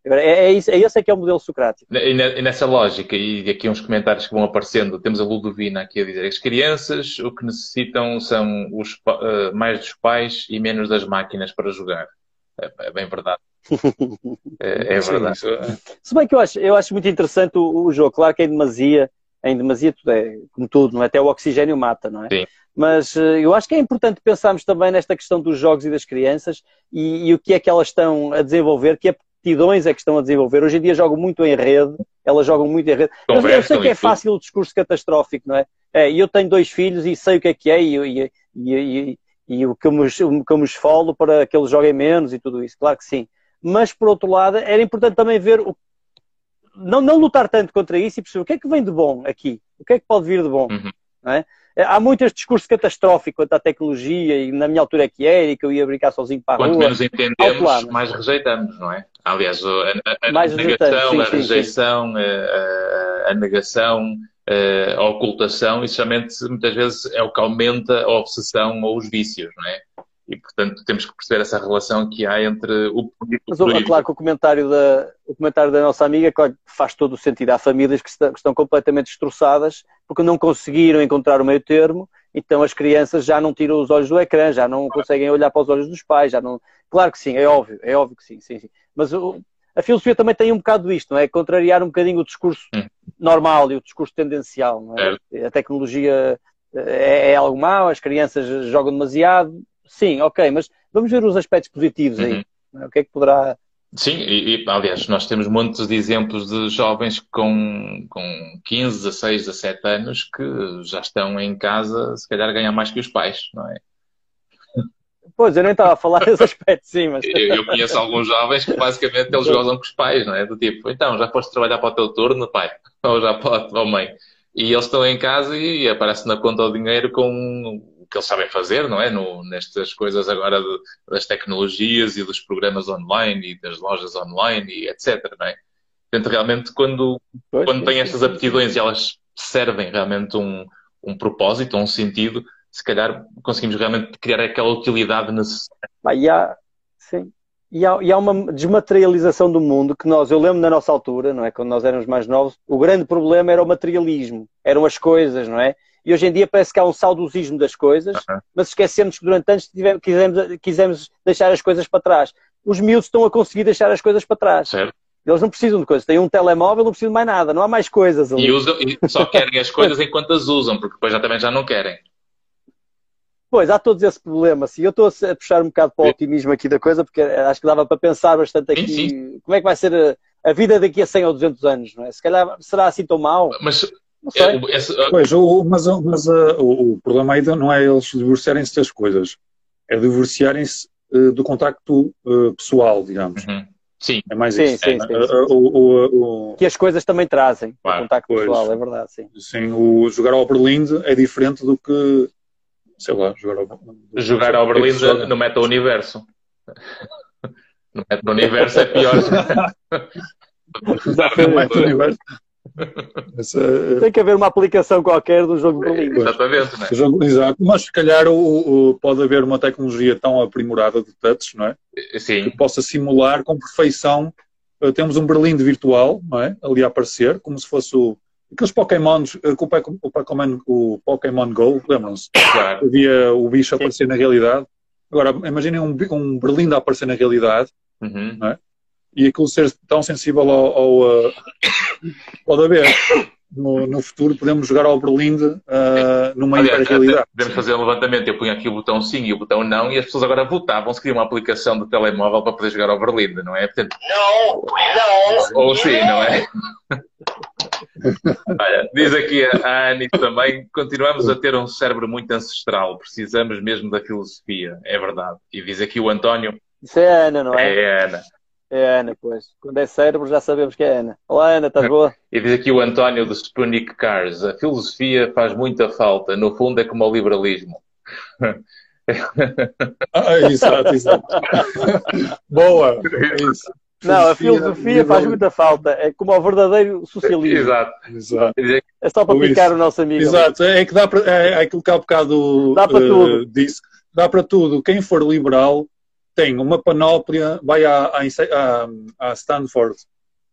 É, é, isso, é esse é que é o modelo socrático. E, nessa lógica, e aqui uns comentários que vão aparecendo, temos a Ludovina aqui a dizer as crianças o que necessitam são os, uh, mais dos pais e menos das máquinas para jogar. É, é bem verdade. é, é, verdade. Se bem que eu acho, eu acho muito interessante o, o, jogo. Claro que é em demasia, em demasia tudo é, como tudo, não é? Até o oxigênio mata, não é? Sim. Mas uh, eu acho que é importante pensarmos também nesta questão dos jogos e das crianças e, e o que é que elas estão a desenvolver, que é aptidões é que estão a desenvolver. Hoje em dia jogam muito em rede, elas jogam muito em rede. Conversam eu sei que é fácil o discurso catastrófico, não é? É, eu tenho dois filhos e sei o que é que é e, e, e, e o que eu, me, o que eu me esfolo para que eles joguem menos e tudo isso, claro que sim. Mas, por outro lado, era importante também ver o, não, não lutar tanto contra isso e perceber o que é que vem de bom aqui, o que é que pode vir de bom. Uhum. Não é? Há muito este discurso catastrófico quanto à tecnologia e na minha altura é que era e que eu ia brincar sozinho para a Quanto rua. menos entendemos, mais rejeitamos, não é? Aliás, a, a, a negação, sim, a rejeição, sim. A, a, negação, a ocultação, isso realmente muitas vezes é o que aumenta a obsessão ou os vícios, não é? E, portanto, temos que perceber essa relação que há entre o político Mas, e o claro que o comentário, da, o comentário da nossa amiga claro, faz todo o sentido. Há famílias que estão, que estão completamente destroçadas porque não conseguiram encontrar o meio termo, então as crianças já não tiram os olhos do ecrã, já não conseguem olhar para os olhos dos pais, já não... Claro que sim, é óbvio, é óbvio que sim, sim, sim. Mas o, a filosofia também tem um bocado isto, não é? Contrariar um bocadinho o discurso hum. normal e o discurso tendencial, não é? é. A tecnologia é, é algo mau, as crianças jogam demasiado, sim, ok, mas vamos ver os aspectos positivos aí. Uhum. É? O que é que poderá. Sim, e, e, aliás, nós temos muitos de exemplos de jovens com, com 15, 16, 17 anos que já estão em casa, se calhar ganham mais que os pais, não é? Pois, eu nem estava a falar desse aspecto, sim, mas... Eu, eu, conheço alguns jovens que basicamente eles gozam com os pais, não é? Do tipo, então, já podes trabalhar para o teu turno, pai? Ou já pode, ou mãe? E eles estão em casa e aparece na conta o dinheiro com o que eles sabem fazer, não é? No, nestas coisas agora de, das tecnologias e dos programas online e das lojas online e etc, não é? Portanto, realmente, quando, pois, quando têm estas aptidões e elas servem realmente um, um propósito, um sentido, se calhar conseguimos realmente criar aquela utilidade necessária. Ah, e há, sim. E há, e há, uma desmaterialização do mundo que nós, eu lembro na nossa altura, não é? Quando nós éramos mais novos, o grande problema era o materialismo, eram as coisas, não é? E hoje em dia parece que há um saudosismo das coisas, mas esquecemos que durante anos tivemos, quisemos, quisemos deixar as coisas para trás. Os miúdos estão a conseguir deixar as coisas para trás. Certo. Eles não precisam de coisas. Têm um telemóvel, não precisam de mais nada. Não há mais coisas ali. E, usam, e só querem as coisas enquanto as usam, porque depois já também já não querem. Pois, há todos esse problema. Assim. Eu estou a puxar um bocado para o otimismo aqui da coisa, porque acho que dava para pensar bastante aqui sim, sim. como é que vai ser a, a, vida daqui a 100 ou 200 anos, não é? Se calhar será assim tão mal. Mas, é, esse, uh... Pois, o, mas, mas uh, o, o, problema aí não é eles divorciarem-se das coisas, é divorciarem-se uh, do contacto uh, pessoal, digamos. Uhum. Sim. É mais sim, isso. Sim, sim, sim. O, que as coisas também trazem, claro, o contacto pois, pessoal, é verdade, sim. Sim, o jogar ao Berlim é diferente do que sei lá, jogar ao, jogar ao Berlim no meta-universo. No meta-universo é pior. no meta-universo. Essa... Tem que haver uma aplicação qualquer do jogo de Berlim. Exatamente, né? jogo, exato. Mas se calhar o, o, pode haver uma tecnologia tão aprimorada de touch, não é? Sim. Que possa simular com perfeição. Uh, temos um Berlim virtual, não é? Ali a aparecer, como se fosse o, aqueles Pokémons, eh, com o Pokémon, o Pokémon Go, lembram-se? Claro. Havia o bicho a aparecer na realidade. Agora, imaginem um, um Berlim a aparecer na realidade, uhum. não é? E aquilo ser tão sensível ao. ao uh, pode haver. No, no, futuro podemos jogar ao Berlim uh, numa hiperrealidade. Podemos fazer um levantamento. Eu ponho aqui o botão sim e o botão não, e as pessoas agora votavam se queriam uma aplicação de telemóvel para poder jogar ao Berlim, não é? Portanto, não, não. Ou sim, não é? Olha, diz aqui a Anne também, continuamos a ter um cérebro muito ancestral, precisamos mesmo da filosofia, é verdade. E diz aqui o António. Isso é a Ana, não é? É a Ana. É a Ana, pois. Quando é cérebro já sabemos que é a Ana. Olá Ana, estás boa? E diz aqui o António do Sputnik Cars, a filosofia faz muita falta, no fundo é como o liberalismo. ah, exato, exato. boa, é isso. Não, a filosofia faz muita falta. É como ao verdadeiro socialismo. Exato. Exato. É só para picar o nosso amigo. Exato. É que dá para. É, é aquilo que há bocado dá para uh, tudo. disse. Dá para tudo. Quem for liberal tem uma panóplia, vai à, Stanford.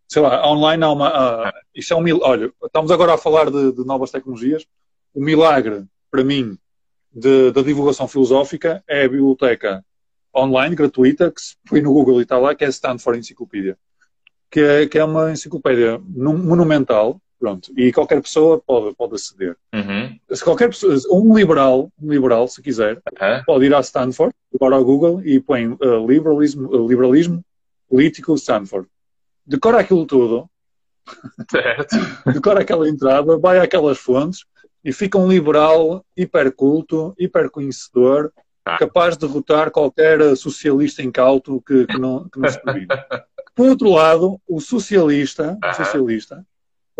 Sei lá, online há uma. Isso é um mil. Olha, estamos agora a falar de, de novas tecnologias. O milagre, para mim, da divulgação filosófica é a biblioteca online, gratuita, que se põe no Google e está lá, que é Stanford Encyclopedia. Que é, que é uma enciclopédia monumental, pronto, e qualquer pessoa pode, pode aceder. Uhum. Se qualquer pessoa, um liberal, um liberal, se quiser, uhum. pode ir a Stanford, agora ao Google e põe uh, liberalismo, uh, liberalismo político Stanford. Decora aquilo tudo, certo. decora aquela entrada, vai àquelas fontes e fica um liberal hiperculto, hiperconhecedor, ah. capaz de derrotar qualquer socialista incauto que, que, não, que nos domina. Por outro lado, o socialista, o socialista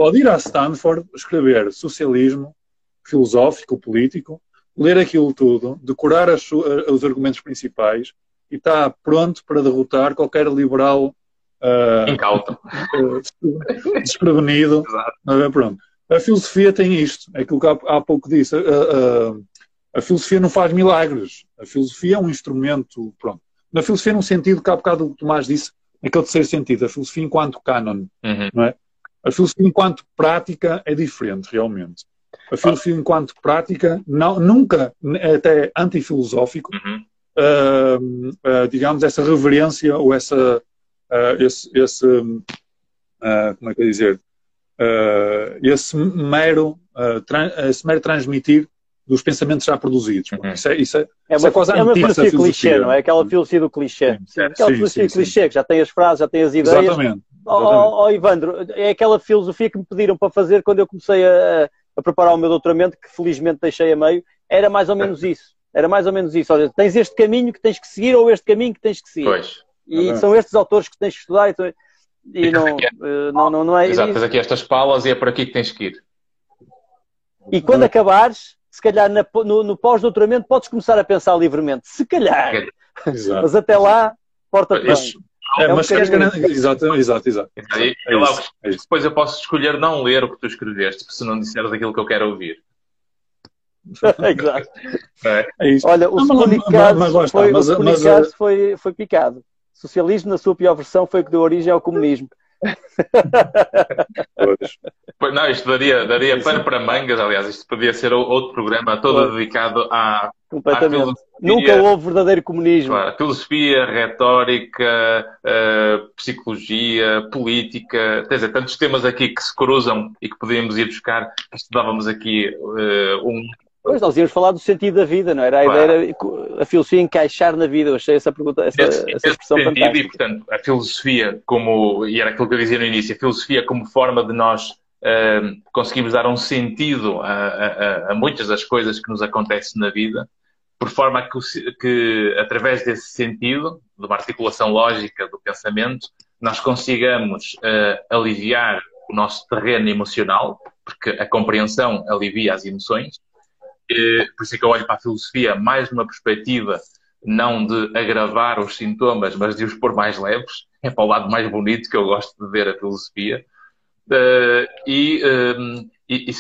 pode ir a Stanford, escrever socialismo filosófico, político, ler aquilo tudo, decorar as, os argumentos principais e está pronto para derrotar qualquer liberal uh, incauto, uh, desprevenido. Exato. Pronto. A filosofia tem isto, é aquilo que há, há pouco disse. Uh, A filosofia não faz milagres. A filosofia é um instrumento, pronto. Na filosofia, num sentido que há bocado o Tomás disse, naquele terceiro sentido, a filosofia enquanto canon, uhum. não é? A filosofia enquanto prática é diferente, realmente. A filosofia enquanto prática, não, nunca, é até antifilosófico, uhum. uh, uh, digamos, essa reverência ou essa, uh, esse, esse como é que eu dizer, esse mero, esse mero transmitir dos pensamentos já produzidos. Uhum. Isso é, isso é, é, uma, coisa é uma filosofia clichê, não é? Aquela filosofia do clichê. Sim, sim, aquela sim, filosofia clichê que já tem as frases, já tem as ideias. Exatamente. Oh, oh, Ivandro, é aquela filosofia que me pediram para fazer quando eu comecei a, a preparar o meu doutoramento, que felizmente deixei a meio. Era mais ou menos isso. Era mais ou menos isso. Olha, tens este caminho que tens que seguir ou este caminho que tens que seguir. Pois. E são estes autores que tens que estudar. E, e não, uh, não, não, não é. Exato, tens aqui estas palas e é por aqui que tens que ir. E quando acabares, se calhar na, no, no pós-doutoramento podes começar a pensar livremente. Se calhar. Exato. Mas até lá, porta-te bem. É, é, mas queres garantir. Exato, exato, exato. É, é, logo, depois eu posso escolher não ler o que tu escreveste, se não disseres aquilo que eu quero ouvir. exato. É. é Olha, o Sputnik foi, mas, mas, mas, foi, foi picado. Socialismo, na sua pior versão, foi o que deu origem ao comunismo. Pois não, isto daria, daria pano para mangas, aliás, isto podia ser outro programa todo dedicado à. Completamente. Nunca houve verdadeiro comunismo. Claro, filosofia, retórica, uh, psicologia, política, quer dizer, tantos temas aqui que se cruzam e que podíamos ir buscar, estudávamos aqui uh, um Pois, nós íamos falar do sentido da vida, não era? A claro. ideia era a filosofia encaixar na vida. Eu achei essa pergunta, essa, esse, essa expressão esse sentido, fantástica. E, portanto, a filosofia como, e era aquilo que eu dizia no início, a filosofia como forma de nós uh, conseguirmos dar um sentido a, a, a, muitas das coisas que nos acontecem na vida, por forma que, que, através desse sentido, de uma articulação lógica do pensamento, nós consigamos uh, aliviar o nosso terreno emocional, porque a compreensão alivia as emoções, por isso é que eu olho para a filosofia mais numa perspectiva não de agravar os sintomas, mas de os pôr mais leves. É para o lado mais bonito que eu gosto de ver a filosofia. Uh, e, um, e,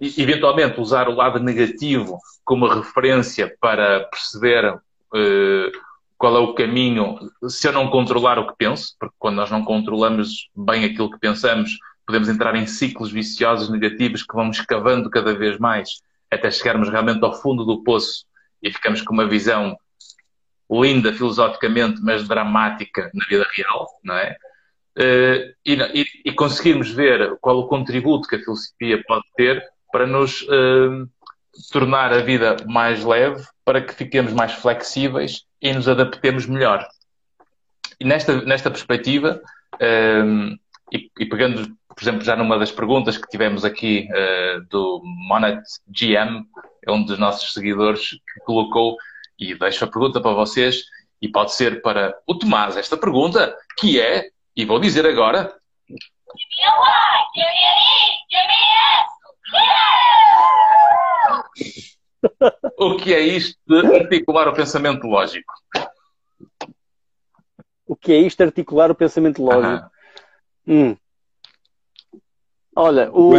e, eventualmente usar o lado negativo como referência para perceber uh, qual é o caminho se eu não controlar o que penso, porque quando nós não controlamos bem aquilo que pensamos, podemos entrar em ciclos viciosos negativos que vão escavando cada vez mais até chegarmos realmente ao fundo do poço e ficamos com uma visão linda filosoficamente, mas dramática na vida real, não é? Uh, e, e, conseguirmos ver qual o contributo que a filosofia pode ter para nos uh, tornar a vida mais leve, para que fiquemos mais flexíveis e nos adaptemos melhor. E nesta, nesta perspectiva, uh, e, e, pegando por exemplo, já numa das perguntas que tivemos aqui uh, do Monet GM, é um dos nossos seguidores que colocou, e deixo a pergunta para vocês, e pode ser para o Tomás esta pergunta, que é, e vou dizer agora. O que é isto de articular o pensamento lógico? O que é isto de articular o pensamento lógico? Hum. Olha, o,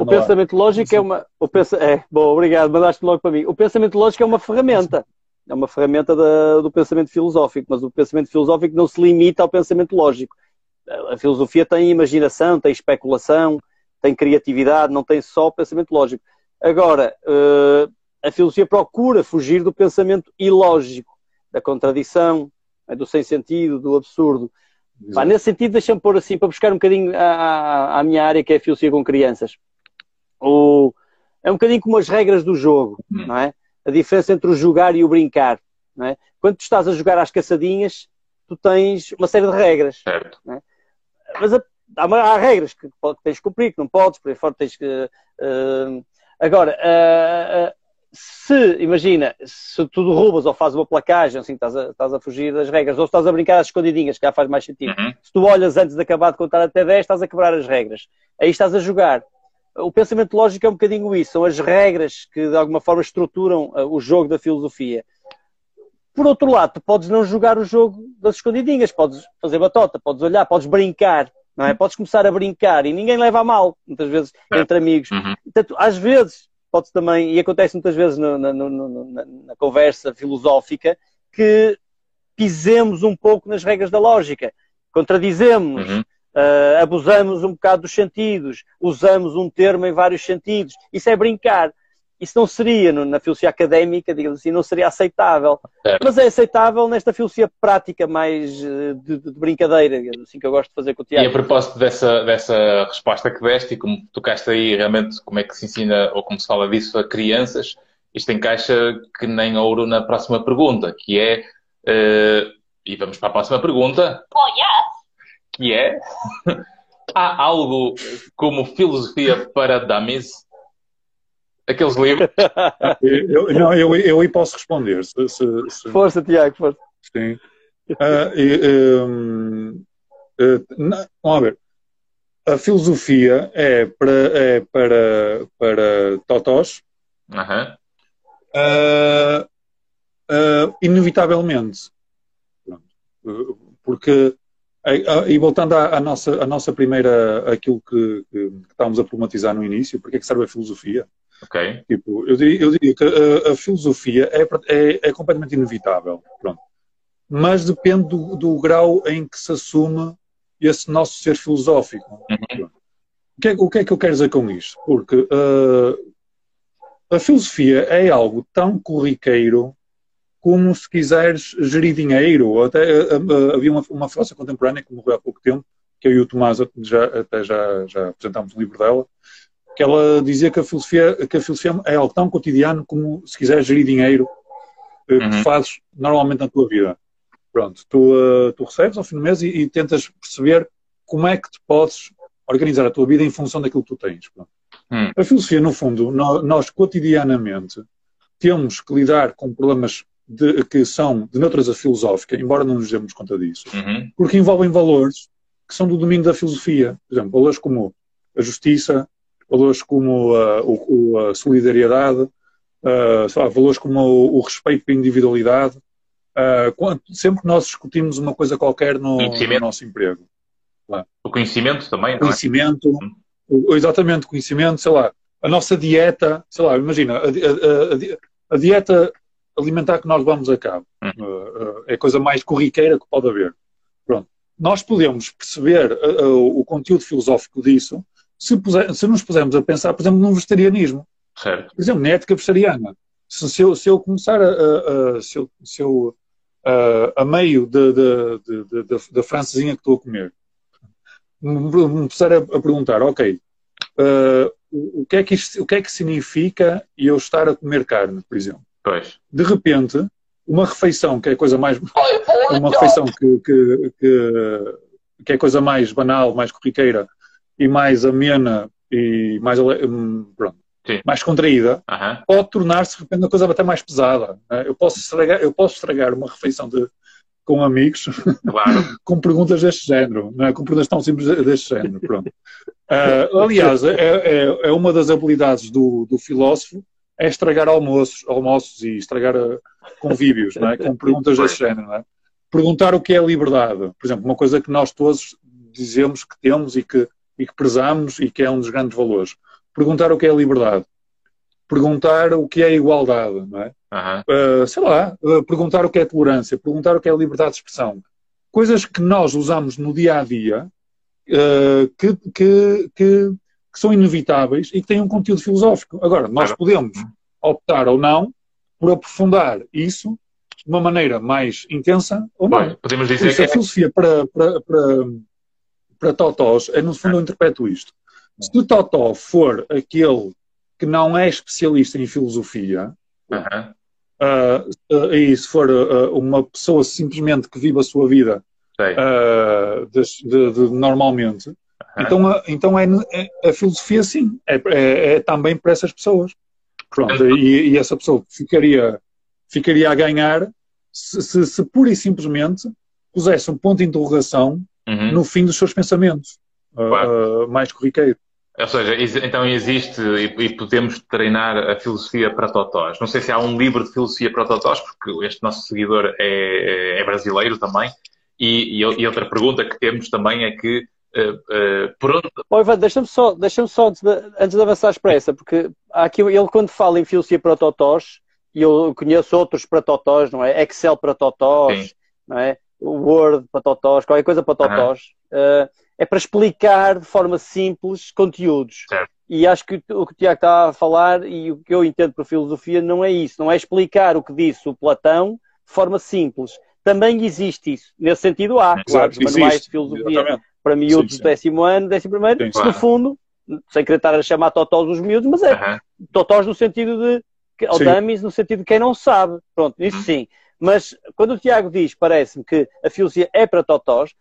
o pensamento lógico é uma. O pensa, é, bom, obrigado, mandaste logo para mim. O pensamento lógico é uma ferramenta. É uma ferramenta da, do pensamento filosófico, mas o pensamento filosófico não se limita ao pensamento lógico. A filosofia tem imaginação, tem especulação, tem criatividade, não tem só o pensamento lógico. Agora, uh, a filosofia procura fugir do pensamento ilógico, da contradição, do sem sentido, do absurdo. Pá, nesse sentido, deixa-me pôr assim, para buscar um bocadinho à, à minha área, que é a filosofia com crianças. O, é um bocadinho como as regras do jogo, hum. não é? A diferença entre o jogar e o brincar, não é? Quando tu estás a jogar às caçadinhas, tu tens uma série de regras. Certo. É? Mas há, há, regras que tens que cumprir, que não podes, por aí fora tens que... Uh, agora, uh, uh, se, imagina, se tu derrubas ou fazes uma placagem, assim, estás a, estás a fugir das regras, ou estás a brincar às escondidinhas, que já faz mais sentido. Uhum. Se tu olhas antes de acabar de contar até 10, estás a quebrar as regras. Aí estás a jogar. O pensamento lógico é um bocadinho isso, são as regras que de alguma forma estruturam uh, o jogo da filosofia. Por outro lado, tu podes não jogar o jogo das escondidinhas, podes fazer batota, podes olhar, podes brincar, não é? Podes começar a brincar e ninguém leva a mal, muitas vezes, entre amigos. Uhum. Portanto, às vezes, pode também, e acontece muitas vezes no, no, no, na, na, conversa filosófica, que pisemos um pouco nas regras da lógica, contradizemos, uhum. uh, abusamos um bocado dos sentidos, usamos um termo em vários sentidos. Isso é brincar. Isso não seria, na filosofia académica, digamos assim, não seria aceitável. É. Mas é aceitável nesta filosofia prática mais eh, de, de, brincadeira, assim que eu gosto de fazer com o Tiago. E a propósito dessa, dessa resposta que deste e como tocaste aí realmente como é que se ensina ou como se fala disso a crianças, isto encaixa que nem ouro na próxima pergunta, que é, uh, e vamos para a próxima pergunta, oh, yes! que é, há algo como filosofia para dummies? Aqueles livros? eu, não, eu, eu aí posso responder. Se, se, se... Força, Tiago, força. Sim. Uh, e, um, uh, não, vamos ver. A filosofia é para, é para, para totós. Uhum. Uh, inevitavelmente. Porque, e voltando à, à, nossa, à nossa primeira, aquilo que, que, que estávamos a problematizar no início, porque é que serve a filosofia? Ok. Tipo, eu, diria, eu diria que a, a filosofia é, é, é, completamente inevitável. Pronto. Mas depende do, do, grau em que se assume esse nosso ser filosófico. Uhum. O, que é, o, que é, que eu quero dizer com isto? Porque uh, a filosofia é algo tão corriqueiro como se quiseres gerir dinheiro. Até, uh, uh, havia uma, uma filósofa contemporânea que morreu há pouco tempo, que eu e o Tomás já, até já, já apresentámos o livro dela, que ela dizia que a filosofia, que a filosofia é algo tão cotidiano como, se quiseres gerir dinheiro, eh, que uhum. fazes normalmente na tua vida. Pronto, tu, uh, tu recebes ao fim do mês e, e, tentas perceber como é que te podes organizar a tua vida em função daquilo que tu tens. Uhum. A filosofia, no fundo, nós, nós, cotidianamente temos que lidar com problemas de, que são de natureza filosófica, embora não nos demos conta disso, uhum. porque envolvem valores que são do domínio da filosofia. Por exemplo, valores como a justiça, valores como a, o, a solidariedade, uh, valores como o, o, respeito pela individualidade. Quando, sempre que nós discutimos uma coisa qualquer no, no nosso emprego. O conhecimento também, é? Conhecimento, o, exatamente, conhecimento, sei lá, a nossa dieta, sei lá, imagina, a, a, a dieta alimentar que nós vamos a cabo uhum. uh, é a coisa mais corriqueira que pode haver. Pronto. Nós podemos perceber o conteúdo filosófico disso se, puser, se nos pusermos a pensar, por exemplo, no vegetarianismo. Certo. Por exemplo, na ética vegetariana. Se, se, eu, se eu começar a, a, a se eu, se eu a, a meio da francesinha que estou a comer, me puser a, a perguntar, ok, uh, o, que é que isto, o que é que significa eu estar a comer carne, por exemplo? Pois. De repente, uma refeição que é a coisa mais. Uma refeição que, que, que, que é a coisa mais banal, mais corriqueira, e mais amena e mais, hum, pronto, mais contraída, uhum. pode tornar-se de repente uma coisa até mais pesada. Né? Eu, posso estragar, eu posso estragar uma refeição de, com amigos claro. com perguntas deste género, não é? com perguntas tão simples deste género. Pronto. Uh, aliás, é, é, é, uma das habilidades do, do filósofo é estragar almoços, almoços e estragar uh, convívios, não é? com perguntas deste género. Não é? Perguntar o que é liberdade. Por exemplo, uma coisa que nós todos dizemos que temos e que e que prezamos e que é um dos grandes valores. Perguntar o que é liberdade. Perguntar o que é igualdade, não é? Uhum. Uh, sei lá, uh, perguntar o que é tolerância, perguntar o que é liberdade de expressão. Coisas que nós usamos no dia a dia uh, que, que, que, que, são inevitáveis e que têm um conteúdo filosófico. Agora, nós podemos optar ou não por aprofundar isso de uma maneira mais intensa ou não. Bem, podemos dizer isso, que a é filosofia para, para, para para Totós, é no fundo eu interpreto isto. Se o Totó for aquele que não é especialista em filosofia, uhum. uh, uh, e se for uh, uma pessoa simplesmente que vive a sua vida de, de, de, normalmente, uhum. então, então é, é, a filosofia sim, é, é, é, também para essas pessoas. Pronto, e, e, essa pessoa ficaria, ficaria a ganhar se, se, se pura e simplesmente pusesse um ponto de interrogação uhum. no fim dos seus pensamentos, uh, claro. uh, mais corriqueiro. Ou seja, então existe e, podemos treinar a filosofia para totós. Não sei se há um livro de filosofia para totós, porque este nosso seguidor é, é brasileiro também. E, e, outra pergunta que temos também é que uh, por onde... Oh, deixa-me só, deixa só antes de, antes de avançar expressa, porque aqui, ele quando fala em filosofia para totós, e eu conheço outros para totós, não é? Excel para totós, Sim. não é? Word para totós, qualquer coisa para totós, uhum. uh, é para explicar de forma simples conteúdos. Certo. E acho que o que o Tiago está a falar e o que eu entendo por filosofia não é isso, não é explicar o que disse o Platão de forma simples. Também existe isso. Nesse sentido, há, Exato, claro, os manuais de filosofia exatamente. para miúdos do décimo ano, décimo primeiro, sim, claro. no fundo, sem querer estar a chamar totós os miúdos, mas é uhum. totós no sentido de, ou dummies no sentido de quem não sabe. Pronto, isso uhum. sim. Mas quando o Tiago diz, parece-me que a filosofia é para totós,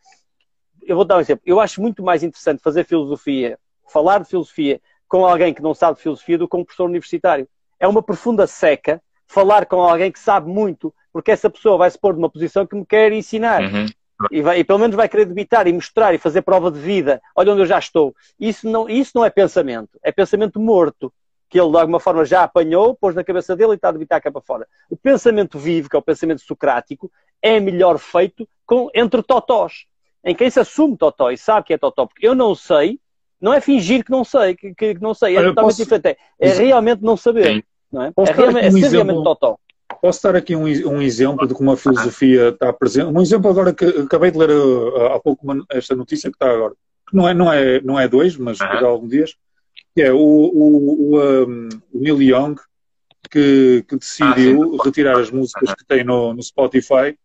eu vou dar um exemplo. Eu acho muito mais interessante fazer filosofia, falar de filosofia com alguém que não sabe filosofia do que com um professor universitário. É uma profunda seca falar com alguém que sabe muito, porque essa pessoa vai se pôr numa posição que me quer ensinar. Uhum. E, vai, e, pelo menos vai querer debitar e mostrar e fazer prova de vida. Olha onde eu já estou. Isso não, isso não é pensamento. É pensamento morto que ele de alguma forma já apanhou, pôs na cabeça dele e está a debitar cá para fora. O pensamento vivo, que é o pensamento socrático, é melhor feito com, entre totós, em quem se assume totó e sabe que é totó, porque eu não sei, não é fingir que não sei, que, que não sei, é totalmente posso... diferente, é, é realmente não saber, não é? Posso é, realmente, um é ser realmente totó. Posso dar aqui um, um, exemplo de como a filosofia está presente? Um exemplo agora que acabei de ler uh, há pouco uma, esta notícia que está agora. Que não é, não é, não é dois, mas uh -huh. há alguns dias que é o, o, o, um, o Neil Young, que, que decidiu ah, retirar as músicas que tem no, no Spotify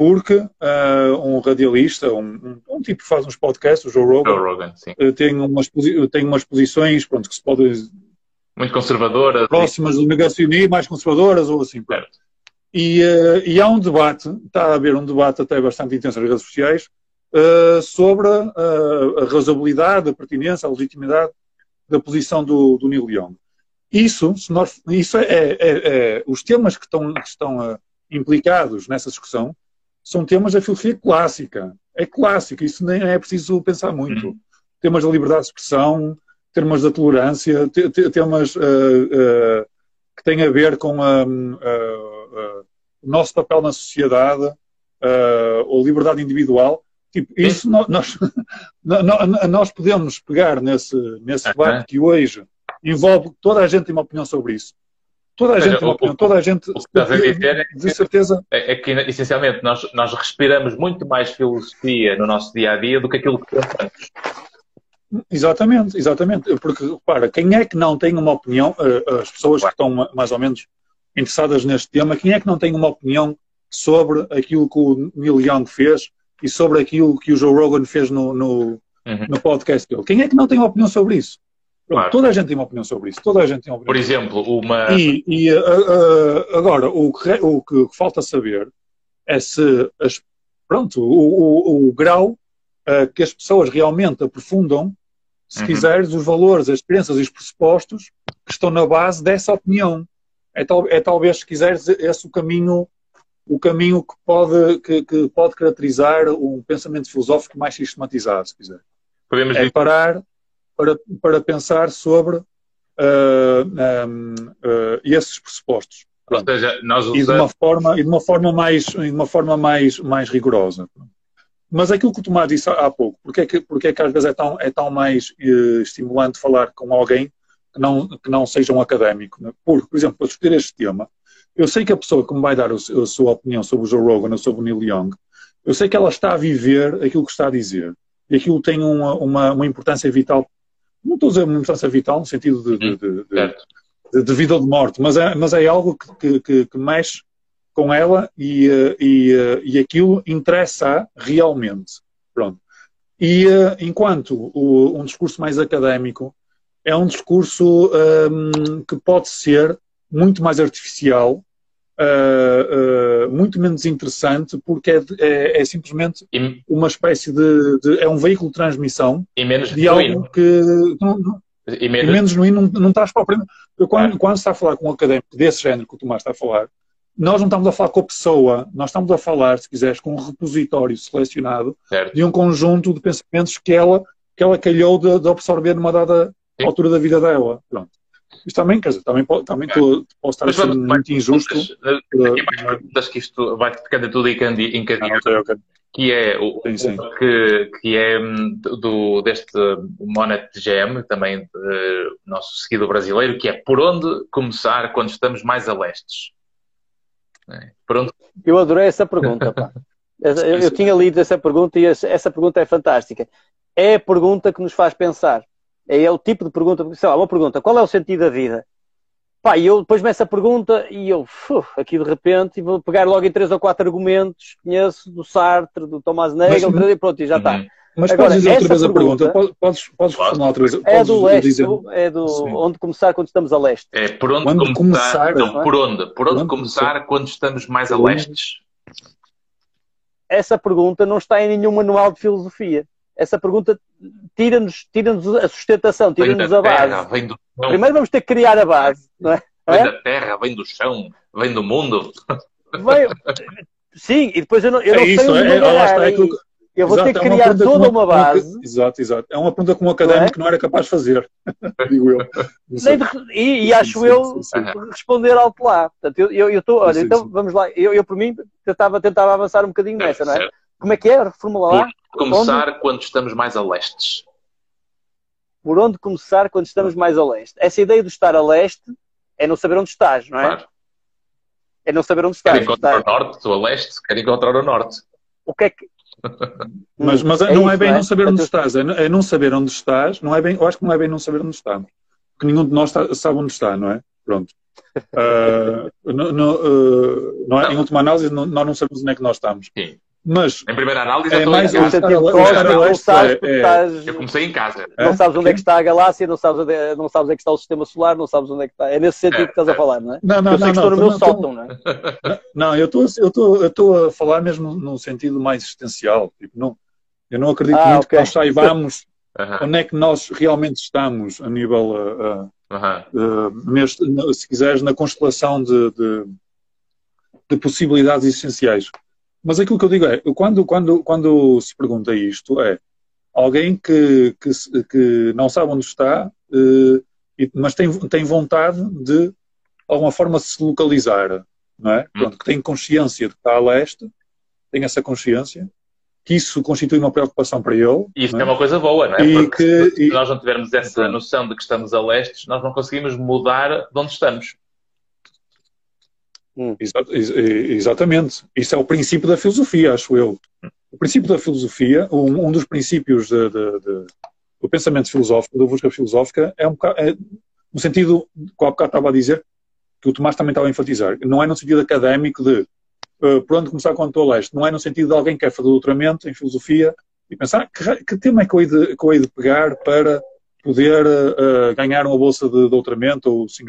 porque uh, um radialista, um, um, um, tipo que faz uns podcasts, o Joe Rogan, Joe Rogan uh, tem, umas, tem umas posições pronto, que se podem... Muito conservadoras. Próximas do negacionismo, mais conservadoras ou assim. E, uh, e há um debate, está a haver um debate até bastante intenso nas redes sociais, sobre a razoabilidade, a pertinência, a legitimidade da posição do, do Neil Young. Isso, nós, isso é, é, é, os temas que estão, que estão uh, implicados nessa discussão são temas da filosofia clássica. É clássico, isso nem é preciso pensar muito. Uhum. Temas da liberdade de expressão, temas da tolerância, temas uh, uh, que têm a ver com o nosso papel na sociedade, ou liberdade individual. Tipo, isso nós, nós, nós podemos pegar nesse, nesse debate que hoje envolve toda a gente tem uma opinião sobre isso. Toda a gente tem uma opinião, toda a gente. O que estás a dizer é, de certeza. É, é, que, essencialmente, nós, nós respiramos muito mais filosofia no nosso dia a dia do que aquilo que pensamos. Exatamente, exatamente. Porque, para quem é que não tem uma opinião, eh, as pessoas que estão mais ou menos interessadas neste tema, quem é que não tem uma opinião sobre aquilo que o Neil Young fez e sobre aquilo que o Joe Rogan fez no, no, uhum. no podcast dele. Quem é que não tem uma opinião sobre isso? Claro. Toda a gente tem uma opinião sobre isso. Toda a gente tem uma. Por exemplo, uma. E, e uh, uh, agora, o que, o que falta saber é se as, pronto, o, o, o grau uh, que as pessoas realmente aprofundam, se uhum. quiseres, os valores, as crenças e os pressupostos que estão na base dessa opinião. É, tal, é talvez, se quiseres, esse o caminho o caminho que pode, que, que, pode caracterizar um pensamento filosófico mais sistematizado, se quiser. Podemos é parar para, para pensar sobre uh, um, uh, esses pressupostos. Ou seja, nós usamos... e de uma forma e de uma forma mais de uma forma mais mais rigorosa. Mas aquilo que o Tomás disse há pouco, porque é que porque é que às vezes é tão é tão mais uh, estimulante falar com alguém que não que não seja um académico, né? porque por exemplo para discutir este tema eu sei que a pessoa que me vai dar a sua opinião sobre o Joe Rogan ou sobre o Neil Young, eu sei que ela está a viver aquilo que está a dizer. E aquilo tem uma, uma, uma importância vital. Não estou a dizer uma importância vital no sentido de, de, de, de, vida ou de morte, mas é, mas é algo que, que, que mexe com ela e, e, e aquilo interessa realmente. Pronto. E enquanto o, um discurso mais académico é um discurso um, que pode ser muito mais artificial, uh, uh, muito menos interessante, porque é, é, é simplesmente e, uma espécie de, de, é um veículo de transmissão de algo que não, não, e menos, e menos genuíno não, não estás para aprender. Quando, quando se está a falar com um académico desse género que o Tomás está a falar, nós não estamos a falar com a pessoa, nós estamos a falar, se quiseres, com um repositório selecionado certo. de um conjunto de pensamentos que ela, que ela calhou de, de absorver numa dada Sim. altura da vida dela. Pronto. Isto também, quer dizer, também, também é. tô, posso estar a ser muito injusto. Aqui mais perguntas que isto vai ficando tudo encadinhado. Ah, okay, okay. que é o sim, sim. Que, que é hum, do, deste Monet GM, também uh, nosso seguidor brasileiro, que é por onde começar quando estamos mais a lestes? É, onde... Eu adorei essa pergunta, pá. Eu, eu, tinha lido essa pergunta e essa pergunta é fantástica. É a pergunta que nos faz pensar. É o tipo de pergunta, sei lá, uma pergunta, qual é o sentido da vida? Pá, e eu depois me essa pergunta e eu, uf, aqui de repente, vou pegar logo em três ou quatro argumentos, conheço do Sartre, do Thomas Nagel, Mas, e pronto, e já está. Uhum. Mas Agora, podes dizer outra vez a pergunta? Podes, podes reformular outra vez? É do leste, dizer... é do Sim. onde começar quando estamos a leste. É por onde quando começar. começar não, por onde? Por onde, começar quando estamos mais a leste? Essa pergunta não está em nenhum manual de filosofia. Essa pergunta tira-nos tira a sustentação, tira-nos a base. Terra, vem do chão. Primeiro vamos ter que criar a base, não é? Vem é? da terra, vem do chão, vem do mundo. Vem... Sim, e depois eu não, eu é não isso, sei onde é, é, é eu vou exato, ter que é criar toda uma, uma base. Uma, exato, exato. É uma pergunta que um académico não, é? não era capaz de fazer, digo eu. E, e, acho sim, eu sim, sim. responder alto lá. Portanto, eu estou, olha, então vamos lá. Eu, eu por mim, tentava, tentava avançar um bocadinho nessa, não é? Como é que é? Reformula lá. Começar onde... quando estamos mais a leste. Por onde começar quando estamos mais a leste? Essa ideia de estar a leste é não saber onde estás, não é? Claro. É não saber onde estás. Quer encontrar o norte, estou a leste, quer encontrar o norte. O que é que, mas, mas é não é bem não, é? saber onde estás, é, é, não saber onde estás, não é bem, eu acho que não é bem não saber onde estamos. Porque nenhum de nós está, sabe onde está, não é? Pronto. Uh, no, no, uh, não é? Em última análise, não, nós não sabemos onde é que nós estamos. Sim. Mas em primeira análise, é mais eu, é, eu comecei em casa. Não sabes onde é que está a galáxia, não sabes onde é, não sabes onde é que está o sistema solar, não sabes onde é que está. É nesse sentido que estás a falar, não é? Não, não, eu sei não, que estou no meu sótão, não é? Não, eu estou, a falar mesmo no sentido mais existencial. Tipo, não, eu não acredito ah, muito okay. que nós saibamos onde é que nós realmente estamos a nível, uh, uh, uh, neste, se quiseres, na constelação de, de, de possibilidades essenciais. Mas aquilo que eu digo é, quando, quando, quando se pergunta isto, é alguém que, que, que não sabe onde está, eh, mas tem, tem vontade de, de alguma forma, se localizar, não é? Pronto, que tem consciência de que está a leste, tem essa consciência, que isso constitui uma preocupação para ele. E isso é? é? uma coisa boa, não é? E Porque que, se, e... nós não tivermos essa noção de que estamos a leste, nós não conseguimos mudar de onde estamos. Hum. exatamente. Isso é o princípio da filosofia, acho eu. O princípio da filosofia, um, um dos princípios de, de, de, do pensamento filosófico, da busca filosófica, é um bocado, é, no sentido, que bocado estava a dizer, que o Tomás também estava a enfatizar, não é no sentido académico de uh, por onde começar quando estou a leste, não é no sentido de alguém que quer fazer doutoramento em filosofia e pensar que, que tema é que eu, hei de, que eu hei de pegar para poder uh, ganhar uma bolsa de doutoramento ou se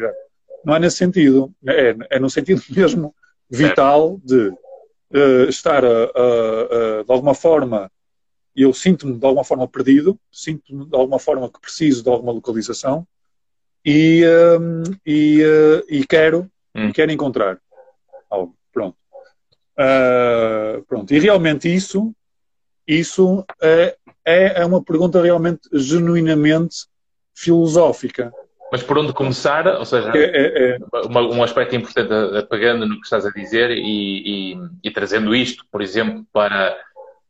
não é nesse sentido. É, é no sentido mesmo vital de uh, estar, a, a, a, de alguma forma, eu sinto-me de alguma forma perdido, sinto-me de alguma forma que preciso de alguma localização e, um, e, uh, e, quero, hum. e quero encontrar algo. Pronto. Uh, pronto. E realmente isso, isso é, é, é uma pergunta realmente genuinamente filosófica. Mas por onde começar, ou seja, é, é, é. Uma, um aspecto importante, pegando no que estás a dizer e, e, e trazendo isto, por exemplo, para,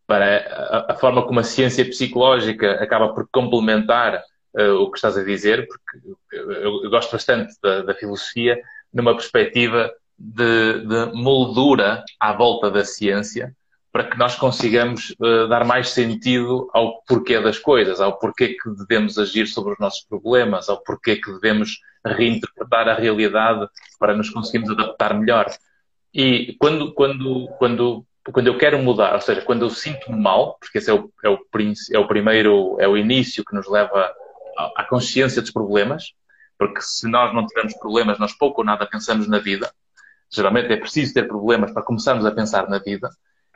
para a, a, forma como a ciência psicológica acaba por complementar uh, o que estás a dizer, porque eu, eu gosto bastante da, da, filosofia numa perspectiva de, de moldura à volta da ciência, para que nós consigamos uh, dar mais sentido ao porquê das coisas, ao porquê que devemos agir sobre os nossos problemas, ao porquê que devemos reinterpretar a realidade para nos conseguirmos adaptar melhor. E quando, quando, quando, quando eu quero mudar, ou seja, quando eu sinto-me mal, porque esse é o, é, o, é o primeiro, é o início que nos leva à, consciência dos problemas, porque se nós não tivermos problemas, nós pouco ou nada pensamos na vida. Geralmente é preciso ter problemas para começarmos a pensar na vida.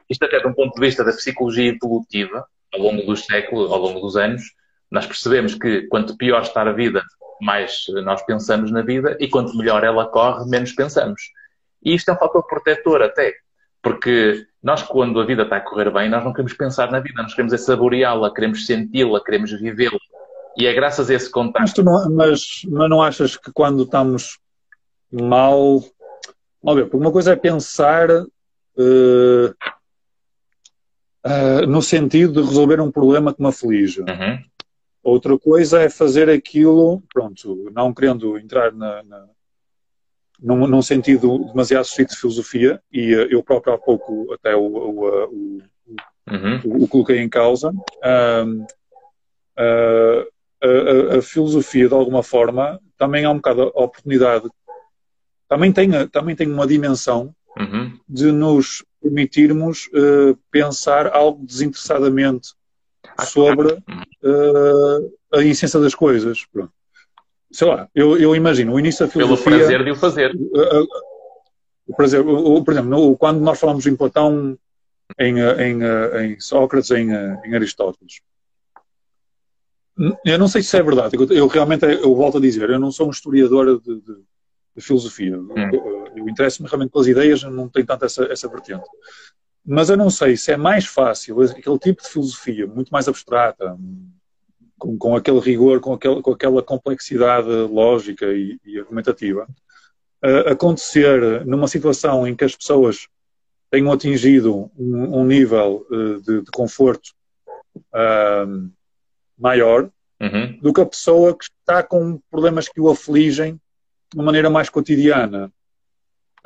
Isto até de um ponto de vista da psicologia evolutiva, ao longo dos séculos, ao longo dos anos, nós percebemos que quanto pior está a vida, mais nós pensamos na vida e quanto melhor ela corre, menos pensamos. E isto é um fator protetor até, porque nós quando a vida está a correr bem, nós não queremos pensar na vida, nós queremos é saboreá-la, queremos senti-la, queremos vivê-la. E é graças a esse contato. Mas, não, mas, mas não achas que quando estamos mal. Ver, porque uma coisa é pensar. Uh, uh, no sentido de resolver um problema que me aflige. Uhum. Outra coisa é fazer aquilo, pronto, não querendo entrar na, na num, num, sentido demasiado estrito de filosofia, e uh, eu próprio há pouco até o, o, o, uhum. o, o coloquei em causa. Uh, a, a, filosofia, de alguma forma, também há um bocado a oportunidade, também tem, também tem uma dimensão uhum. de nos permitirmos uh, pensar algo desinteressadamente sobre uh, a essência das coisas. Pronto. Sei lá, eu, eu, imagino o início da filosofia... Pelo prazer de o fazer. Uh, o prazer, o, por exemplo, quando nós falamos em Platão, em, em, em Sócrates, em, em Aristóteles, eu não sei se é verdade. Eu realmente, eu volto a dizer, eu não sou um historiador de, de, de filosofia. Hum. Eu, interesso-me realmente pelas ideias, não tenho tanto essa, essa vertente. Mas eu não sei se é mais fácil aquele tipo de filosofia, muito mais abstrata, com, com aquele rigor, com, aquele, com aquela complexidade lógica e, e argumentativa, uh, acontecer numa situação em que as pessoas tenham atingido um, um nível uh, de, de, conforto uh, maior uhum. do que a pessoa que está com problemas que o afligem de uma maneira mais cotidiana.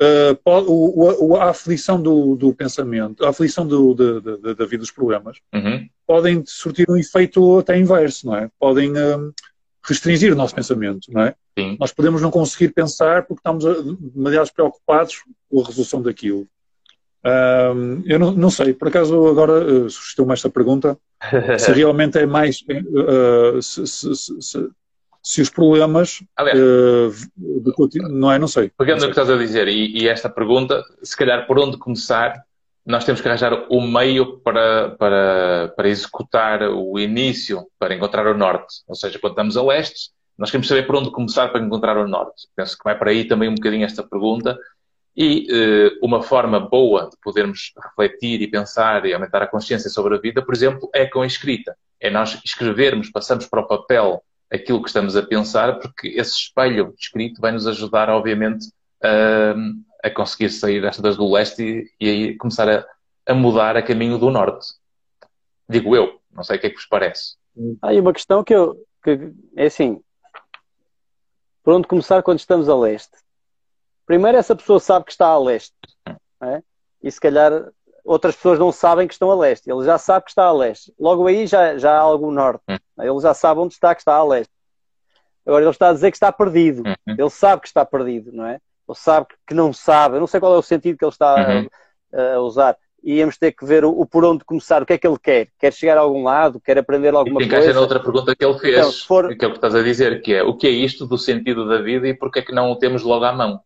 Uh, o, a aflição do, do, pensamento, a aflição do, de, da vida dos problemas, uhum. podem surtir um efeito até inverso, não é? Podem uh, restringir o nosso pensamento, não é? Sim. Nós podemos não conseguir pensar porque estamos demasiado preocupados com a resolução daquilo. Uh, eu não, não, sei, por acaso agora uh, suscitou-me esta pergunta se realmente é mais. Uh, se, se, se, se, os problemas. Aliás, uh, não é? Não sei. Pegando o que estás a dizer, e, e, esta pergunta, se calhar por onde começar, nós temos que arranjar o meio para, para, para executar o início, para encontrar o norte. Ou seja, quando estamos a leste, nós queremos saber por onde começar para encontrar o norte. Penso que vai para aí também um bocadinho esta pergunta. E uh, uma forma boa de podermos refletir e pensar e aumentar a consciência sobre a vida, por exemplo, é com a escrita. É nós escrevermos, passamos para o papel aquilo que estamos a pensar, porque esse espelho escrito vai nos ajudar, obviamente, a, a conseguir sair destas do leste e, aí começar a, a, mudar a caminho do norte. Digo eu, não sei o que é que vos parece. Há uma questão que, eu, que é assim: por onde começar quando estamos a leste? Primeiro, essa pessoa sabe que está a leste. É? E se calhar outras pessoas não sabem que estão a leste. Ele já sabe que está a leste. Logo aí já, já há algum norte. Hum. Ele já sabe onde está que está a leste. Agora ele está a dizer que está perdido. Uhum. Ele sabe que está perdido, não é? Ele sabe que não sabe. Eu não sei qual é o sentido que ele está uhum. a, a, usar. E íamos ter que ver o, o, por onde começar. O que é que ele quer? Quer chegar a algum lado? Quer aprender alguma e coisa? encaixa na outra pergunta que ele fez. Então, for... Que é o que estás a dizer, que é o que é isto do sentido da vida e porque é que não o temos logo à mão?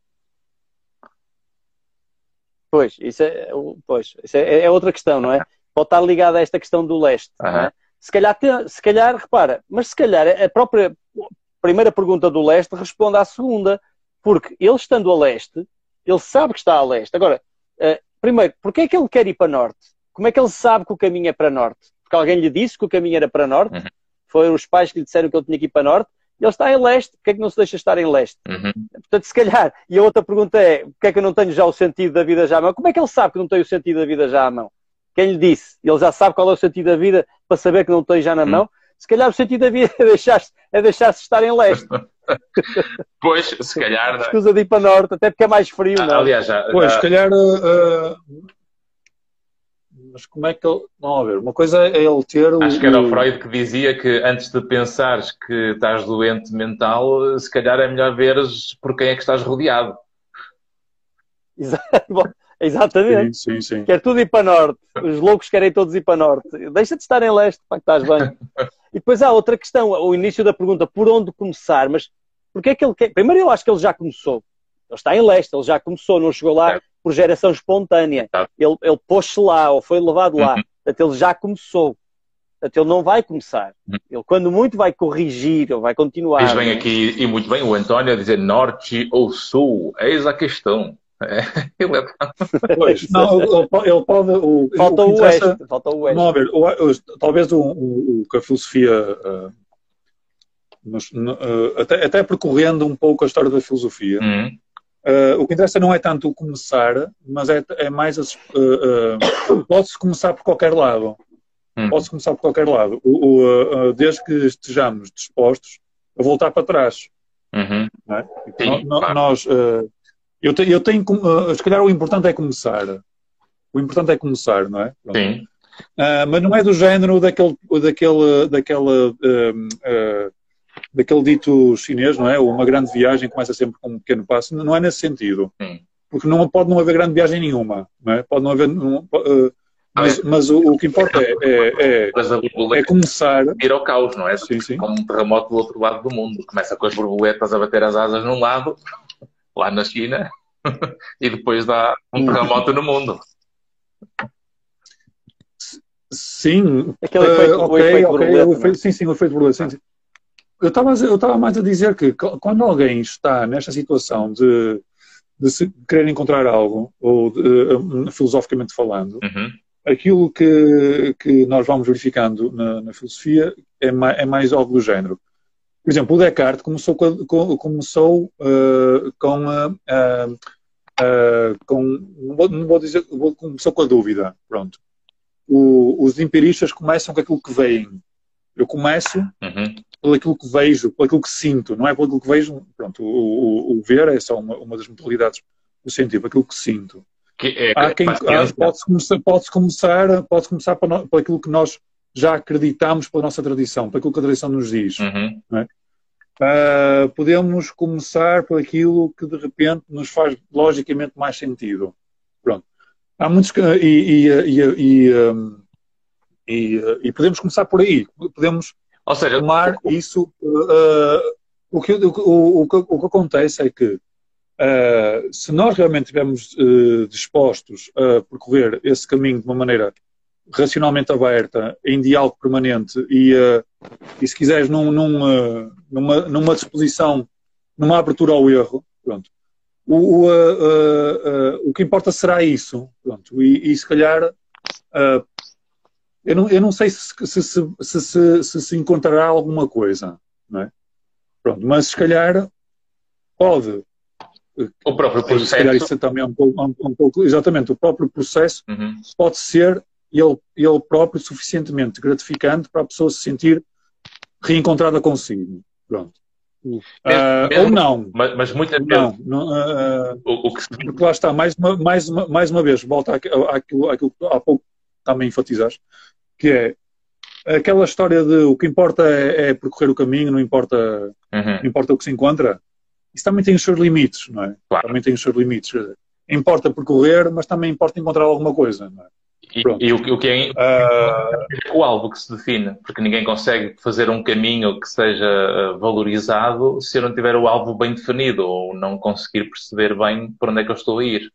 Pois, isso é, pois, isso é, é, outra questão, não é? Pode estar ligado a esta questão do leste. Uhum. É? Se, calhar, se calhar, repara, mas se calhar a própria primeira pergunta do leste responde à segunda, porque ele estando a leste, ele sabe que está a leste. Agora, uh, primeiro, porquê é que ele quer ir para norte? Como é que ele sabe que o caminho é para norte? Porque alguém lhe disse que o caminho era para norte? Uhum. Foram os pais que lhe disseram que ele tinha que ir para norte? Ele está em leste, porque é que não se deixa estar em leste? Uhum. Portanto, se calhar, e a outra pergunta é, porque é que eu não tenho já o sentido da vida já à mão? Como é que ele sabe que não tem o sentido da vida já à mão? Quem lhe disse? Ele já sabe qual é o sentido da vida para saber que não tem já na uhum. mão? Se calhar o sentido da vida é deixar-se é deixar estar em leste. pois, se calhar. É? Escusa de ir para norte, até porque é mais frio, ah, não? Aliás, já, Pois, se calhar uh, mas como é que ele. Não, a ver, uma coisa é ele ter. O... Acho que era o Freud que dizia que antes de pensares que estás doente mental, se calhar é melhor veres por quem é que estás rodeado. Exatamente. Sim, sim, sim. Quer tudo ir para norte. Os loucos querem todos ir para norte. Deixa de estar em leste, para que estás bem. e depois há outra questão, o início da pergunta, por onde começar? Mas porque é que ele quer? Primeiro, eu acho que ele já começou. Ele está em leste, ele já começou, não chegou lá por geração espontânea. Ele, ele pôs-se lá ou foi levado lá. Uhum. Portanto, ele já começou. Portanto, ele não vai começar. Uhum. Ele, quando muito, vai corrigir ou vai continuar. Diz bem aqui, e muito bem, o António a dizer norte ou sul. Eis a questão. É, ele é... pois, não, ele, pode. O, falta, o, o oeste, falta o oeste. Não, ver, o, o, talvez o, o, que a filosofia. Uh, nos, uh, até, até percorrendo um pouco a história da filosofia, uhum Uh, o que interessa não é tanto começar, mas é, é mais. Uh, Pode-se começar por qualquer lado. Hum. Pode-se começar por qualquer lado. O, o, desde que estejamos dispostos a voltar para trás. Uhum. É? Sim, no, claro. Nós. eu, te, eu tenho. se calhar o importante é começar. O importante é começar, não é? Pronto. Sim. Uh, mas não é do género daquele, daquele, daquela, uh, uh, daquele dito chinês, não é? Uma grande viagem começa sempre com um pequeno passo. Não é nesse sentido. Sim. Porque não pode não haver grande viagem nenhuma, não é? Pode não haver. Não, mas, mas o, o, que importa é, é, é, é começar. Ir ao caos, não é? Sim, sim. Como um terremoto do outro lado do mundo. Começa com as borboletas a bater as asas num lado, lá na China, e depois dá um terremoto no mundo. Sim, Aquele efeito, uh, ok, efeito ok, o efeito, é? sim, sim, o efeito borboleta. Sim, sim. Eu estava eu estava mais a dizer que quando alguém está nesta situação de, de se querer encontrar algo, ou de, uh, filosoficamente falando, uhum. aquilo que, que nós vamos verificando na, na filosofia é mais, é mais algo do género. Por exemplo, o Descartes começou com, com começou, uh, com, com não vou, não vou dizer, começou com a dúvida, pronto o, os empiristas começam com aquilo que veem. Eu começo uhum. Pelo aquilo que vejo, pelo aquilo que sinto, não é pelo aquilo que vejo. Pronto, o, o, o ver é só uma, uma das modalidades do sentido, aquilo que sinto. Que é, há quem, pode-se começar, pode começar, pode começar por, por aquilo que nós já acreditamos pela nossa tradição, por aquilo que a tradição nos diz. Uhum. É? Uh, podemos começar por aquilo que de repente nos faz logicamente mais sentido. Pronto. Há muitos. E, e, e, e, podemos começar por aí. Podemos Ou seja, tomar isso. Uh, o, que, o, o, o, que, o que acontece é que uh, se nós realmente estivermos uh, dispostos a percorrer esse caminho de uma maneira racionalmente aberta, em diálogo permanente e, e se quiseres, num, num, numa, numa disposição, numa abertura ao erro, pronto, o, o, uh, uh, o que importa será isso. Pronto. E, e se calhar, uh, eu, não, eu não sei se se, se, se, se, se encontrará alguma coisa, não é? Pronto, mas se calhar pode. O próprio processo. Se calhar isso também é um pouco, um pouco exatamente, o próprio processo uhum. pode ser ele, ele próprio suficientemente gratificante para a pessoa se sentir reencontrada consigo. Pronto. Uh, ou não. Mas, mas muitas vezes. Não, uh, o, o que... Porque lá está, mais uma, mais uma, mais uma vez, volta àquilo, àquilo que há pouco também enfatizaste, que é aquela história de o que importa é, é percorrer o caminho, não importa, uhum. não importa o que se encontra. Isso também tem os seus limites, não é? Claro. Também tem os seus limites. Importa percorrer, mas também importa encontrar alguma coisa, não é? E, e o, o, que é uh... o alvo que se define, porque ninguém consegue fazer um caminho que seja ah, valorizado se eu não tiver o alvo bem definido ou não conseguir perceber bem por onde é que eu estou a ir.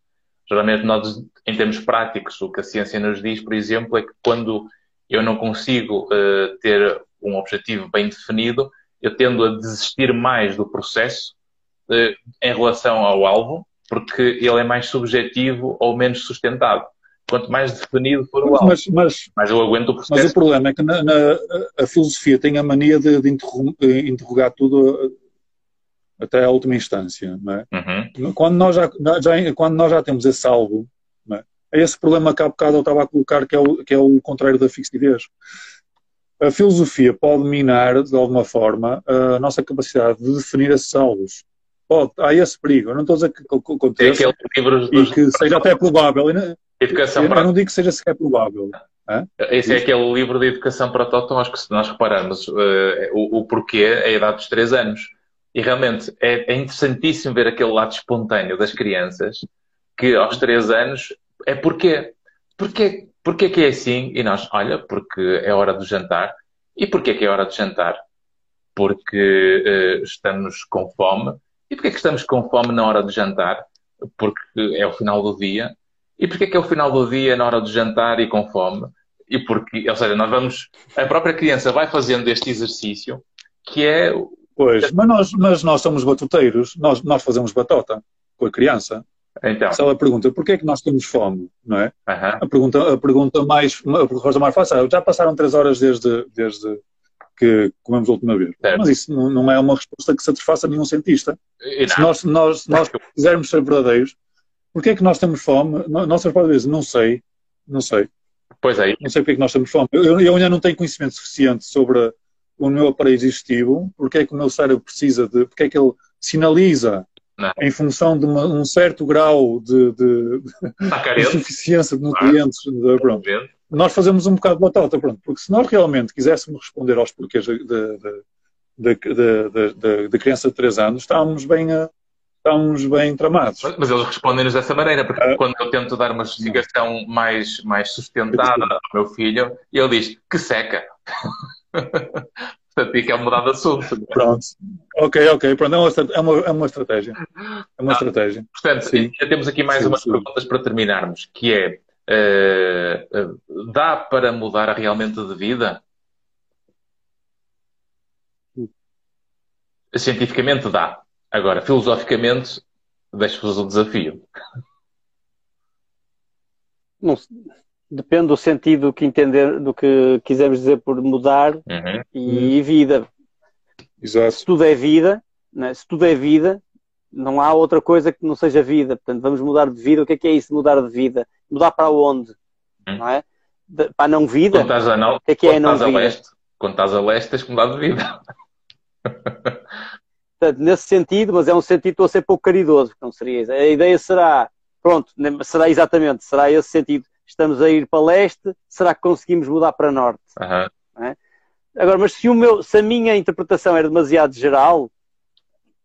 Geralmente, nós, em termos práticos, o que a ciência nos diz, por exemplo, é que quando eu não consigo uh, ter um objetivo bem definido, eu tendo a desistir mais do processo uh, em relação ao alvo, porque ele é mais subjetivo ou menos sustentado quanto mais definido for o alvo, mas, mas, mais eu aguento o processo. Mas o problema é que na, na a filosofia tem a mania de, de eh, interrogar tudo até à última instância. É? Uhum. quando, nós já, já, quando nós já temos esse alvo, é? esse problema que há bocado eu estava a colocar, que é o, que é o contrário da fixidez. A filosofia pode minar, de alguma forma, a nossa capacidade de definir esses alvos. Pode, há esse perigo. Eu não estou a dizer que aconteça é e que seja até provável. Educação eu, para... eu não digo que seja sequer provável. Hã? Esse é aquele livro de educação para Totós que, se nós repararmos uh, o, o, porquê, é a idade dos 3 anos. E realmente é, é, interessantíssimo ver aquele lado espontâneo das crianças que aos 3 anos é porquê. Porquê, porquê que é assim? E nós, olha, porque é hora do jantar. E porquê que é hora de jantar? Porque uh, estamos com fome. E porquê que estamos com fome na hora de jantar? Porque é o final do dia e porquê que é o final do dia, na hora do jantar e com fome? E porque, ou seja, nós vamos. A própria criança vai fazendo este exercício que é. Pois, mas nós, mas nós somos batuteiros, nós, nós fazemos batota com a criança. Então. Se ela pergunta porquê é que nós temos fome, não é? Uhum. A, pergunta, a pergunta mais a pergunta mais fácil é, já passaram três horas desde, desde que comemos a última vez. Certo. Mas isso não, é uma resposta que satisfaça nenhum cientista. Se nós, nós, nós quisermos ser verdadeiros, porquê é que nós temos fome? Nossa resposta vezes, não sei, não sei. Pois é. Não sei porque é que nós temos fome. Eu, eu ainda não tenho conhecimento suficiente sobre o meu aparelho digestivo, porque é que o meu cérebro precisa de, porque é que ele sinaliza não. em função de uma, um certo grau de, de, de suficiência de nutrientes. De, pronto. Nós fazemos um bocado de batata, pronto, porque se nós realmente quiséssemos responder aos porquês da criança de 3 anos, estávamos bem, a, estávamos bem tramados. Mas, mas eles respondem-nos dessa maneira, porque ah, quando eu tento dar uma justificação mais, mais sustentada ao meu filho, ele diz que seca. Portanto, fica a mudar de assunto. Pronto. Ok, ok. Pronto, é uma, é uma, é uma estratégia. É uma ah, estratégia. Portanto, sim. já temos aqui mais sim, umas sim. perguntas para terminarmos, que é uh, uh, dá para mudar realmente de vida? Cientificamente dá. Agora, filosoficamente, deixo-vos o desafio. Não, depende do sentido que entender, do que quisermos dizer por mudar uhum. e vida. Exato. Se tudo é vida, né? se tudo é vida, não há outra coisa que não seja vida. Portanto, vamos mudar de vida. O que é que é isso, mudar de vida? Mudar para onde? Uhum. Não é? De, para a não vida? Quando estás a, não, o que é que é não vida? Leste, quando estás a leste, tens que mudar de vida. Portanto, nesse sentido, mas é um sentido, estou a ser pouco caridoso, não seria isso. A ideia será, pronto, será exatamente, será esse sentido estamos a ir para leste, será que conseguimos mudar para norte? Uhum. É? Agora, mas se, meu, se a minha interpretação era demasiado geral,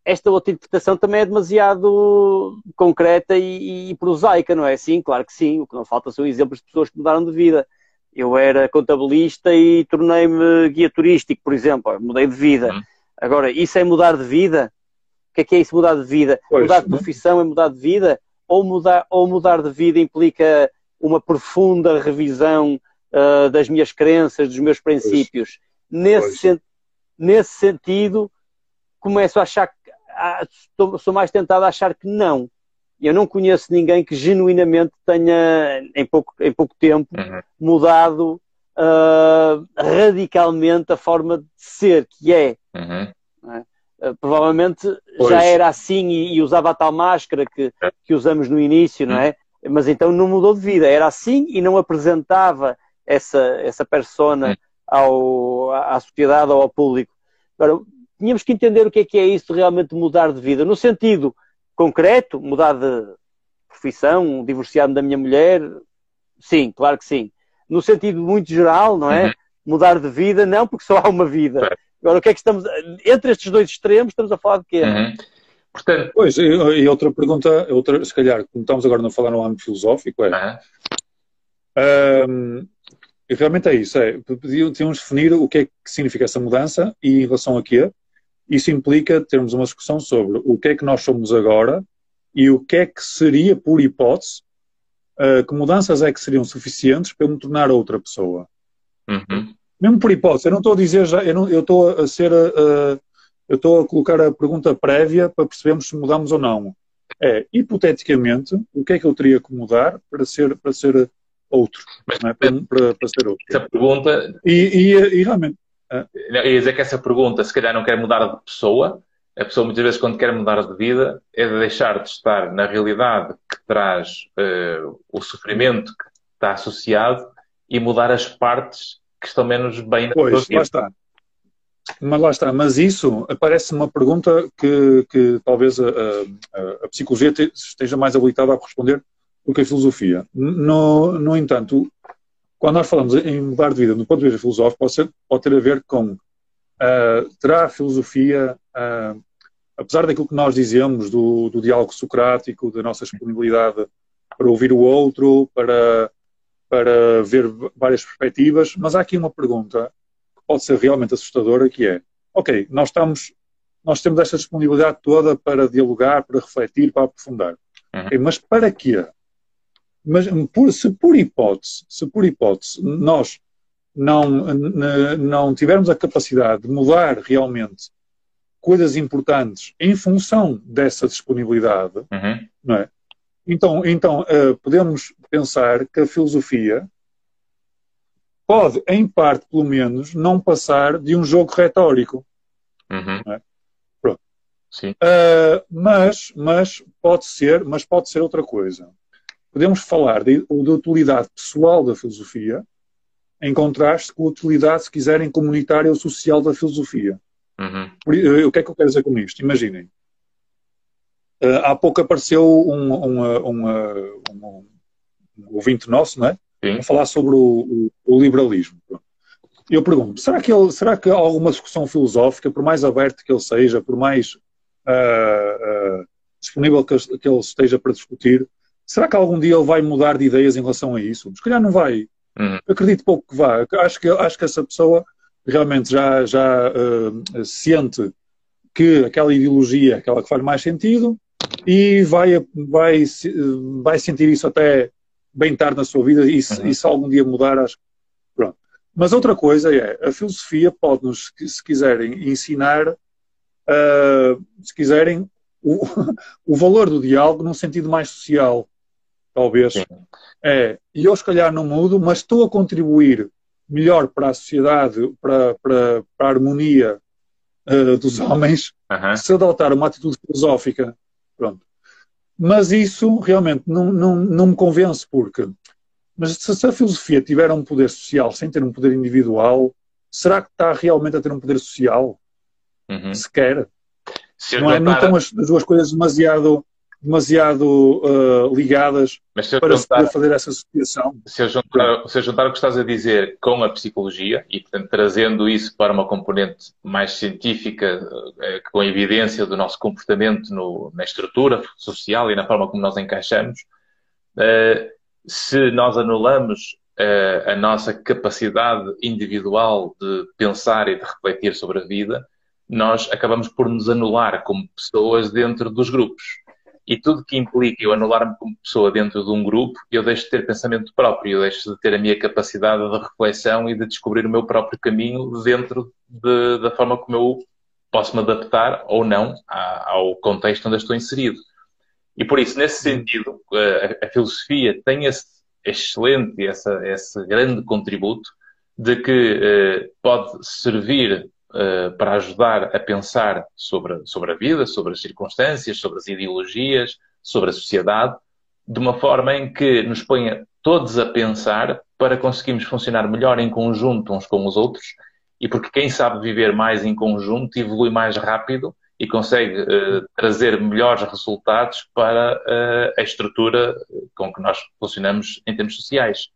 esta outra interpretação também é demasiado concreta e, e prosaica, não é? Sim, claro que sim. O que não falta são exemplos de pessoas que mudaram de vida. Eu era contabilista e tornei-me guia turístico, por exemplo. Mudei de vida. Uhum. Agora, isso é mudar de vida? O que é que é isso, mudar de vida? Pois, mudar de profissão é mudar de vida? Ou mudar, ou mudar de vida implica uma profunda revisão uh, das minhas crenças, dos meus princípios. Nesse, sen nesse sentido, começo a achar que ah, sou mais tentado a achar que não. Eu não conheço ninguém que genuinamente tenha, em pouco, em pouco tempo, uhum. mudado uh, radicalmente a forma de ser, que é. Uhum. Uh, provavelmente pois. já era assim e, e, usava a tal máscara que, é. que usamos no início, não é? Mas então não mudou de vida, era assim e não apresentava essa, essa persona ao, à sociedade ou ao público. Agora, tínhamos que entender o que é que é isso realmente mudar de vida, no sentido concreto, mudar de profissão, divorciar-me da minha mulher, sim, claro que sim. No sentido muito geral, não é? Uhum. Mudar de vida, não, porque só há uma vida. Agora, o que é que estamos. Entre estes dois extremos, estamos a falar de quê? Uhum. Portanto, pois, e, e, outra pergunta, outra, se calhar, como estamos agora a falar no âmbito filosófico, é. Um, e realmente é isso, é, temos definir o que é que significa essa mudança e em relação a quê. Isso implica termos uma discussão sobre o que é que nós somos agora e o que é que seria, por hipótese, uh, que mudanças é que seriam suficientes para eu me tornar outra pessoa. Uhum. Mesmo por hipótese, eu não estou a dizer já, eu, não, eu estou a ser uh, eu estou a colocar a pergunta prévia para percebermos se mudamos ou não. É, hipoteticamente, o que é que eu teria que mudar para ser, para ser outro? Mas, é? para, para, para, ser outro. Essa pergunta. E, e, e realmente. É. Eu ia dizer que essa pergunta, se calhar, não quer mudar de pessoa. A pessoa, muitas vezes, quando quer mudar de vida, é de deixar de estar na realidade que traz uh, o sofrimento que está associado e mudar as partes que estão menos bem na pois, sua vida. Pois, lá está. Mas lá está, mas isso parece uma pergunta que, que talvez a, a, a, psicologia esteja mais habilitada a responder do que a filosofia. No, no entanto, quando nós falamos em mudar de vida no ponto de vista filosófico, pode, ser, pode ter a ver com uh, terá a filosofia, uh, apesar daquilo que nós dizemos do, do diálogo socrático, da nossa disponibilidade para ouvir o outro, para, para ver várias perspectivas, mas há aqui uma pergunta pode ser realmente assustadora, que é, ok, nós estamos, nós temos esta disponibilidade toda para dialogar, para refletir, para aprofundar. Uhum. Okay, mas para quê? Mas por, se por hipótese, se por hipótese nós não, não tivermos a capacidade de mudar realmente coisas importantes em função dessa disponibilidade, uhum. não é? Então, então uh, podemos pensar que a filosofia pode, em parte, pelo menos, não passar de um jogo retórico. Uhum. É? Pronto. Sim. Uh, mas, mas pode ser, mas pode ser outra coisa. Podemos falar de, de utilidade pessoal da filosofia, em contraste com a utilidade, se quiserem, comunitária ou social da filosofia. Uhum. O que é que eu quero dizer com isto? Imaginem. Uh, há pouco apareceu um, um, um, um ouvinte nosso, não é? Sim. A falar sobre o, o, o liberalismo. Eu pergunto, será que, ele, será que alguma discussão filosófica, por mais aberta que ele seja, por mais uh, uh, disponível que, que ele esteja para discutir, será que algum dia ele vai mudar de ideias em relação a isso? Se calhar não vai. Uhum. Acredito pouco que vá. Acho que, acho que essa pessoa realmente já, já uh, sente que aquela ideologia é aquela que faz mais sentido e vai, vai, vai sentir isso até bem tarde na sua vida e se, uhum. e se algum dia mudar, acho pronto. Mas outra coisa é, a filosofia pode-nos, se quiserem, ensinar, uh, se quiserem, o, o valor do diálogo num sentido mais social, talvez. Sim. É, e eu se calhar não mudo, mas estou a contribuir melhor para a sociedade, para, para, para a harmonia uh, dos homens, uhum. se adotar uma atitude filosófica. Pronto. Mas isso realmente não, não, não me convence, porque mas se, a filosofia tiver um poder social sem ter um poder individual, será que está realmente a ter um poder social? Uhum. Sequer. Se não, é, não estão as, as duas coisas demasiado demasiado uh, ligadas para se poder fazer essa associação. Se eu, juntar, se eu juntar o que estás a dizer com a psicologia e, portanto, trazendo isso para uma componente mais científica, uh, com a evidência do nosso comportamento no, na estrutura social e na forma como nós encaixamos, uh, se nós anulamos a nossa capacidade individual de pensar e de refletir sobre a vida, nós acabamos por nos anular como pessoas dentro dos grupos e tudo que implica eu anular-me como pessoa dentro de um grupo, eu deixo de ter pensamento próprio, eu deixo de ter a minha capacidade de reflexão e de descobrir o meu próprio caminho dentro de, da forma como eu posso me adaptar ou não ao contexto onde estou inserido. E por isso, nesse sentido, a, a filosofia tem esse excelente, essa, esse grande contributo de que eh, pode servir uh, para ajudar a pensar sobre, sobre a vida, sobre as circunstâncias, sobre as ideologias, sobre a sociedade, de uma forma em que nos ponha todos a pensar para conseguirmos funcionar melhor em conjunto uns com os outros e porque quem sabe viver mais em conjunto evolui mais rápido e consegue uh, trazer melhores resultados para uh, a estrutura com que nós funcionamos em termos sociais.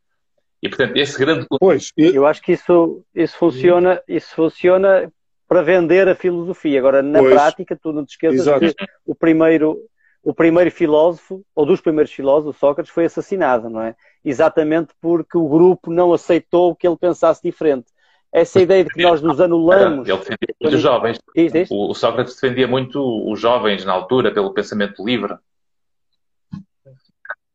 E, portanto, esse grande... Pois, eu... eu acho que isso, isso, funciona, isso funciona para vender a filosofia. Agora, na pois, prática, tu não te esqueças exato. que o primeiro, o primeiro filósofo, ou dos primeiros filósofos, Sócrates, foi assassinado, não é? Exatamente porque o grupo não aceitou que ele pensasse diferente. Essa ideia de que nós nos anulamos. Ele defendia muito os jovens. O Sócrates defendia muito os jovens na altura pelo pensamento livre.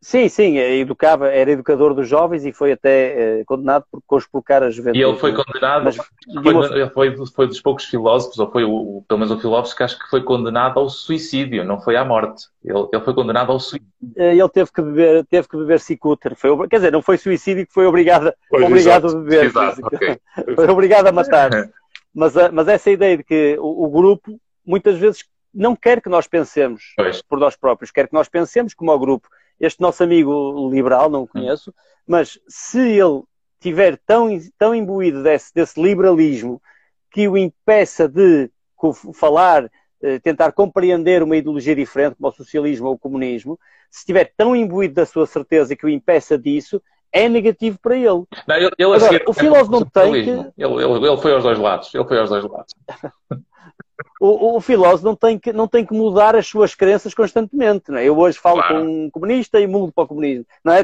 Sim, sim, educava, era educador dos jovens e foi até eh, condenado por conspurcar a juventude. E ele foi condenado, mas, foi, uma... ele foi, foi, dos poucos filósofos, ou foi o, pelo menos o filósofo que acho que foi condenado ao suicídio, não foi à morte. Ele, ele foi condenado ao suicídio. Eh, ele teve que beber, teve que beber cicuter. Foi, quer dizer, não foi suicídio que foi obrigado, pois, obrigado a beber. Exato, okay. foi obrigado a matar. mas, mas essa ideia de que o, o grupo muitas vezes não quer que nós pensemos pois. por nós próprios, quer que nós pensemos como o grupo este nosso amigo liberal, não o conheço, mas se ele tiver tão, tão imbuído desse, desse liberalismo que o impeça de falar, eh, tentar compreender uma ideologia diferente, como o socialismo ou o comunismo, se estiver tão imbuído da sua certeza que o impeça disso, é negativo para ele. Não, ele, ele Agora, o filósofo não tem que... Ele, ele, ele foi aos dois lados. Ele foi aos dois lados. o, o, filósofo não tem, que, não tem que mudar as suas crenças constantemente. Não é? Eu hoje falo claro. com um comunista e mudo para o comunismo. Não é?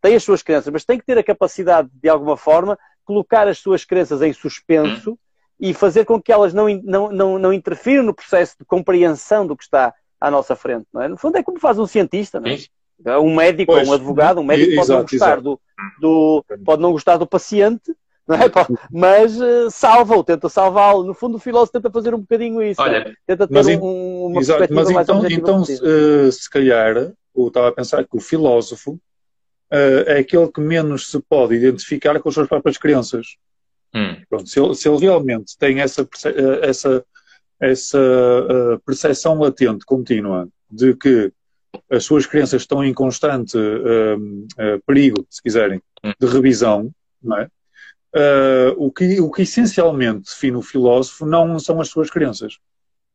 Tem as suas crenças, mas tem que ter a capacidade, de alguma forma, colocar as suas crenças em suspenso hum. e fazer com que elas não, não, não, não interfiram no processo de compreensão do que está à nossa frente. Não é? No fundo, é como faz um cientista. Não é? Um médico pois, um advogado, um médico pode, não gostar do, do, pode não gostar do paciente, não é? mas uh, salva-o, tenta salvá-lo. No fundo, o filósofo tenta fazer um bocadinho isso. Olha, tenta ter um, uma exato, mas mais então, então uh, se calhar, eu estava a pensar que o filósofo uh, é aquele que menos se pode identificar com as suas próprias crenças. Hum. Pronto, se, ele, se, ele, realmente tem essa, essa, essa uh, percepção latente, contínua, de que as suas crenças estão em constante uh, perigo, se quiserem, hum. de revisão, não é? Uh, o, que, o que essencialmente define o filósofo não são as suas crenças,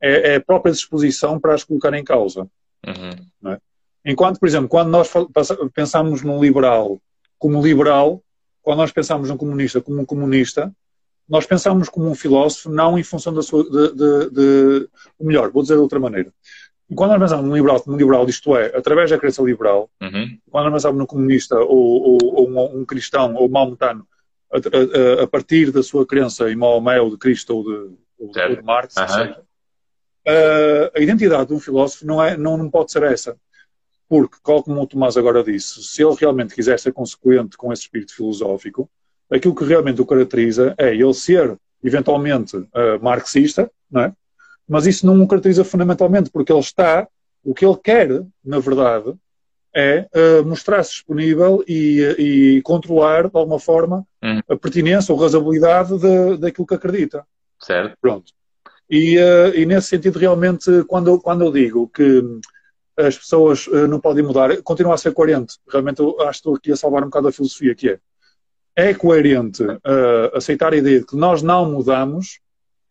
é, é a própria disposição para as colocar em causa. Uhum. É? Enquanto, por exemplo, quando nós pensamos num liberal como liberal, quando nós pensamos num comunista como um comunista, nós pensamos como um filósofo não em função da sua. De, de, de, melhor, vou dizer de outra maneira. Quando nós pensamos num liberal como um liberal, isto é, através da crença liberal, uhum. quando nós pensamos num comunista ou, ou, ou um, um, cristão ou maometano, a, a, a, partir da sua crença em Maomé ou de Cristo ou de, ou de Marx, uhum. seja, a identidade de um filósofo não, é, não, não pode ser essa. Porque, como o Tomás agora disse, se ele realmente quiser ser consequente com esse espírito filosófico, aquilo que realmente o caracteriza é ele ser, eventualmente, uh, marxista, não é? mas isso não o caracteriza fundamentalmente, porque ele está, o que ele quer, na verdade, é uh, mostrar-se disponível e, e, controlar, de alguma forma, hum. a pertinência ou razoabilidade de, daquilo que acredita. Certo. Pronto. E, uh, e, nesse sentido, realmente, quando, quando eu digo que as pessoas uh, não podem mudar, continua a ser coerente. Realmente, eu acho que estou aqui a salvar um bocado a filosofia que é. É coerente uh, aceitar a ideia de que nós não mudamos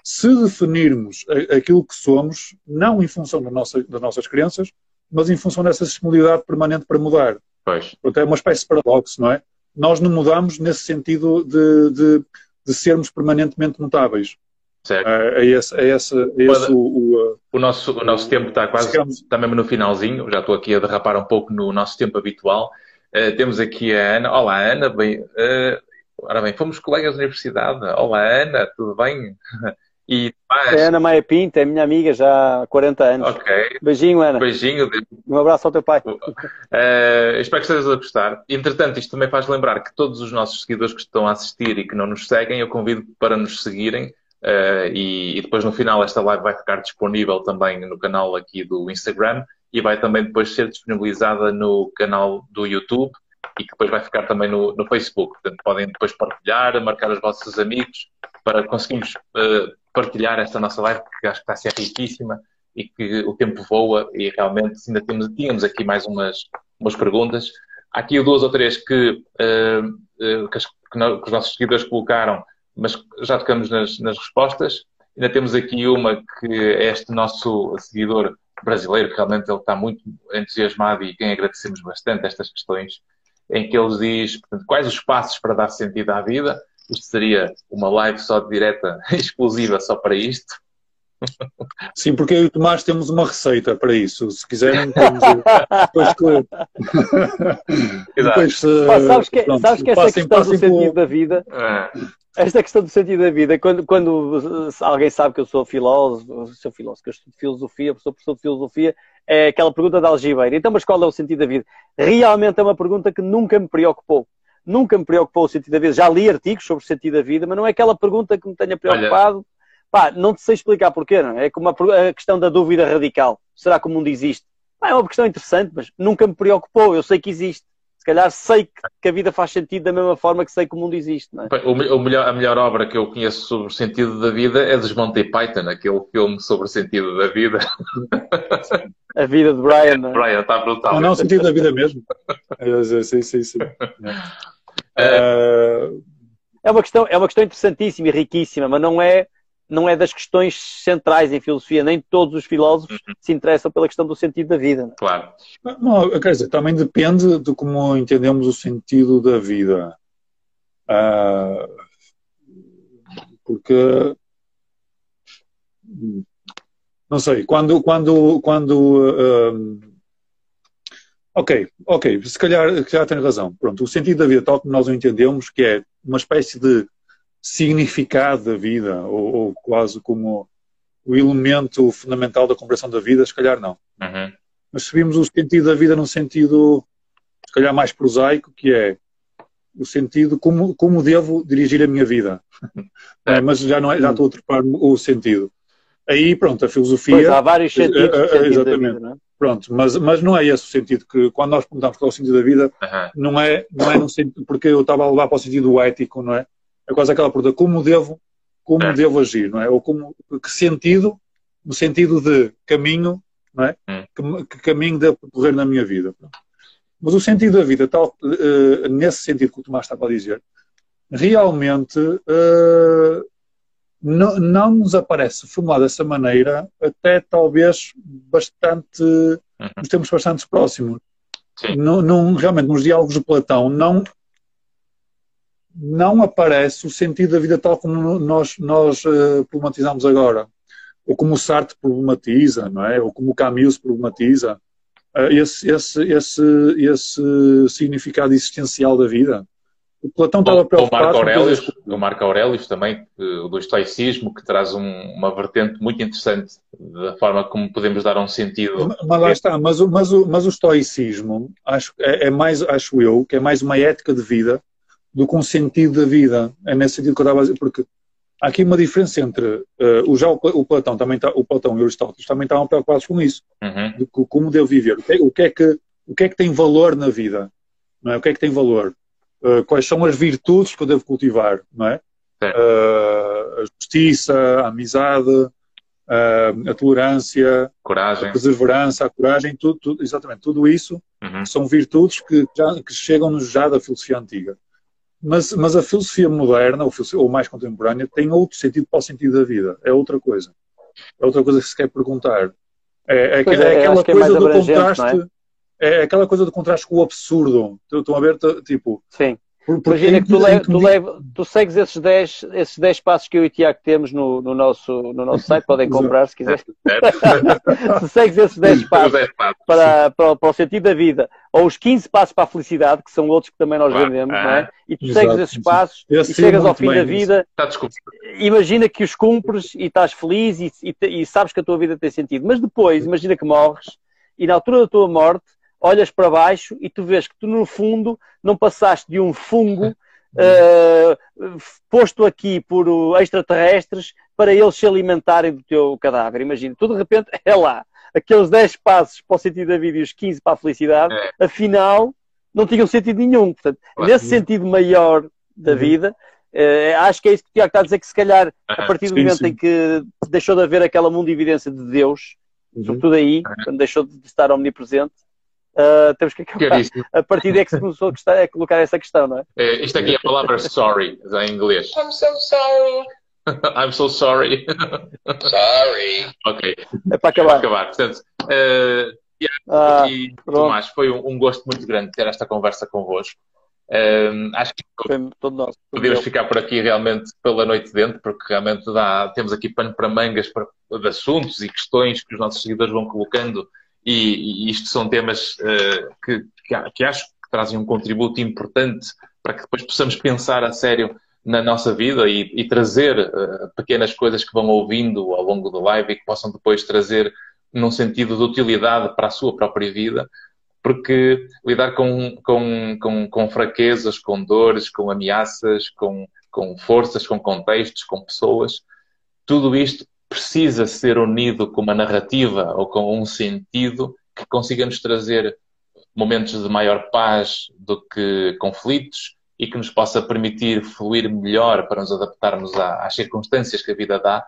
se definirmos aquilo que somos, não em função da nossa, das nossas crenças, mas em função dessa disponibilidade permanente para mudar. Pois. Portanto, é uma espécie de paradoxo, não é? Nós não mudamos nesse sentido de, de, de sermos permanentemente mutáveis. Certo. É, é esse, é esse, é esse o, o, o, nosso, o nosso tempo está quase, chegamos. está mesmo no finalzinho, já estou aqui a derrapar um pouco no nosso tempo habitual. Uh, temos aqui a Ana. Olá, Ana. Bem, uh, ora bem, fomos colegas da universidade. Olá, Ana, tudo bem? E É Ana Maia Pinto, é minha amiga já há 40 anos. Ok. Beijinho, Ana. Beijinho. Um abraço ao teu pai. Uh, espero que estejas a gostar. Entretanto, isto também faz lembrar que todos os nossos seguidores que estão a assistir e que não nos seguem, eu convido para nos seguirem. Uh, e, e, depois no final esta live vai ficar disponível também no canal aqui do Instagram e vai também depois ser disponibilizada no canal do YouTube e que depois vai ficar também no, no Facebook. Portanto, podem depois partilhar, marcar os vossos amigos para conseguirmos uh, partilhar esta nossa live, que acho que está a ser riquíssima e que o tempo voa e realmente ainda temos, tínhamos aqui mais umas, umas perguntas. Há aqui duas ou três que, uh, que, as, que, que, os nossos seguidores colocaram, mas já tocamos nas, nas respostas. Ainda temos aqui uma que é este nosso seguidor brasileiro, que realmente ele está muito entusiasmado e quem agradecemos bastante estas questões, em que ele diz portanto, quais os passos para dar sentido à vida. Isto seria uma live só de direta exclusiva só para isto. Sim, porque eu e o Tomás temos uma receita para isso. Se quiserem, temos depois que. depois, Pá, sabes que, pronto, sabes que essa passem, questão do sentido por... da vida. É. Esta questão do sentido da vida, quando, quando alguém sabe que eu sou filósofo, sou filósofo, que eu estudo filosofia, sou professor de filosofia, é aquela pergunta da algibeira. Então, mas qual é o sentido da vida? Realmente é uma pergunta que nunca me preocupou nunca me preocupou o sentido da vida. Já li artigos sobre o sentido da vida, mas não é aquela pergunta que me tenha preocupado. Olha. Pá, não te sei explicar porquê, não é? É como a, questão da dúvida radical. Será que o mundo existe? Pá, é uma questão interessante, mas nunca me preocupou. Eu sei que existe. Se calhar sei que a vida faz sentido da mesma forma que sei que o mundo existe. Não é? o, o melhor, a melhor obra que eu conheço sobre o sentido da vida é dos Monty Python, aquele filme sobre o sentido da vida. A vida de Brian. Não é? Brian, está brutal. Não, não, o sentido da vida mesmo. sim, sim, sim. É, é uma questão, é uma questão interessantíssima e riquíssima, mas não é, não é das questões centrais em filosofia. Nem todos os filósofos uhum. se interessam pela questão do sentido da vida. É? Claro. Não, quer dizer, também depende de como entendemos o sentido da vida. Uh, porque não sei, quando, quando, quando uh, Ok, ok, se calhar, se calhar tem razão. Pronto, o sentido da vida, tal como nós o entendemos, que é uma espécie de significado da vida, ou, ou quase como o elemento fundamental da compreensão da vida, se calhar não. Uhum. Mas se vimos o sentido da vida num sentido, se calhar mais prosaico, que é o sentido como, como devo dirigir a minha vida. É, mas já não é, já estou a trepar o sentido. Aí, pronto, a filosofia. Pois, há vários sentidos. Uh, uh, exatamente. Vida, Pronto, mas, mas não é esse o sentido que, quando nós perguntamos qual é o sentido da vida, não é, não é no sentido, porque eu estava a levar para o sentido ético, não é? É quase aquela pergunta, como devo, como é. devo agir, não é? Ou como, que sentido, no sentido de caminho, não é? Hum. Que, que, caminho devo percorrer na minha vida. Mas o sentido da vida, tal, uh, nesse sentido que o Tomás estava a dizer, realmente uh, não, não nos aparece formulado dessa maneira, até talvez bastante, uhum. nos tempos bastante próximos. Não, não, realmente, nos diálogos de Platão, não, não aparece o sentido da vida tal como nós, nós uh, problematizamos agora. Ou como o Sartre problematiza, não é? Ou como o Camus problematiza. Uh, esse, esse, esse, esse significado existencial da vida. O Platão estava preocupado o Marco Aurélio, o Marco Aurélio também, do estoicismo, que traz um, uma vertente muito interessante da forma como podemos dar um sentido. Mas lá está, mas, mas, o, mas o estoicismo acho, é, é, mais, acho eu, que é mais uma ética de vida do que um sentido da vida. É nesse sentido que eu estava a dizer, porque há aqui uma diferença entre uh, o, já o, o, Platão também tá, o Platão e Aristóteles também estavam preocupados com isso, uhum. de como devo viver, o que, é, o que, é que o que é que tem valor na vida, não é? O que é que tem valor? Uh, quais são as virtudes que eu devo cultivar, não é? Uh, a justiça, a amizade, uh, a tolerância, coragem. a perseverança, a coragem, tudo, tudo exatamente, tudo isso uhum. são virtudes que, já, que chegam-nos já da filosofia antiga. Mas, mas a filosofia moderna, ou, filosofia, ou mais contemporânea, tem outro sentido para o sentido da vida. É outra coisa. É outra coisa que se quer perguntar. É, é, é, é aquela coisa é do contraste é aquela coisa do contraste com o absurdo. Estão a ver, tipo. Sim. Imagina que tu, le, tu, leva, tu segues esses 10 esses dez passos que eu e o Tiago temos no, no, nosso, no nosso site, podem comprar se quiser. se segues esses 10 passos para, para, para, o sentido da vida, ou os 15 passos para a felicidade, que são outros que também nós vendemos, não é? E tu segues esses passos e chegas ao fim da vida, imagina que os cumpres e estás feliz e, e, e sabes que a tua vida tem sentido. Mas depois, imagina que morres e na altura da tua morte olhas para baixo e tu vês que tu, no fundo, não passaste de um fungo uh, posto aqui por extraterrestres para eles se alimentarem do teu cadáver. Imagina, tu de repente é lá, aqueles 10 passos para o sentido da vida e os 15 para a felicidade, é. afinal, não tinham sentido nenhum. Portanto, nesse sentido maior da uhum. vida, uh, acho que é isso que o Tiago está a dizer, que se calhar, a partir do sim, momento sim. em que deixou de haver aquela mundividência de Deus, uhum. sobretudo aí, quando deixou de estar omnipresente, Uh, temos que acabar. A partir daí é que se começou a, a, colocar essa questão, não é? é isto aqui é a palavra sorry, em inglês. I'm so sorry. I'm so sorry. sorry. ok. É para acabar. É para acabar. Portanto, uh, yeah, ah, e Tomás, foi um, um, gosto muito grande ter esta conversa convosco. Um, acho que podemos ficar por aqui realmente pela noite dentro, porque realmente dá, temos aqui pano para mangas para, de assuntos e questões que os nossos seguidores vão colocando e, e isto são temas uh, que, que, que, acho que trazem um contributo importante para que depois possamos pensar a sério na nossa vida e, e trazer uh, pequenas coisas que vão ouvindo ao longo do live e que possam depois trazer num sentido de utilidade para a sua própria vida, porque lidar com, com, com, com fraquezas, com dores, com ameaças, com, com forças, com contextos, com pessoas, tudo isto precisa ser unido com uma narrativa ou com um sentido que consiga nos trazer momentos de maior paz do que conflitos e que nos possa permitir fluir melhor para nos adaptarmos às circunstâncias que a vida dá,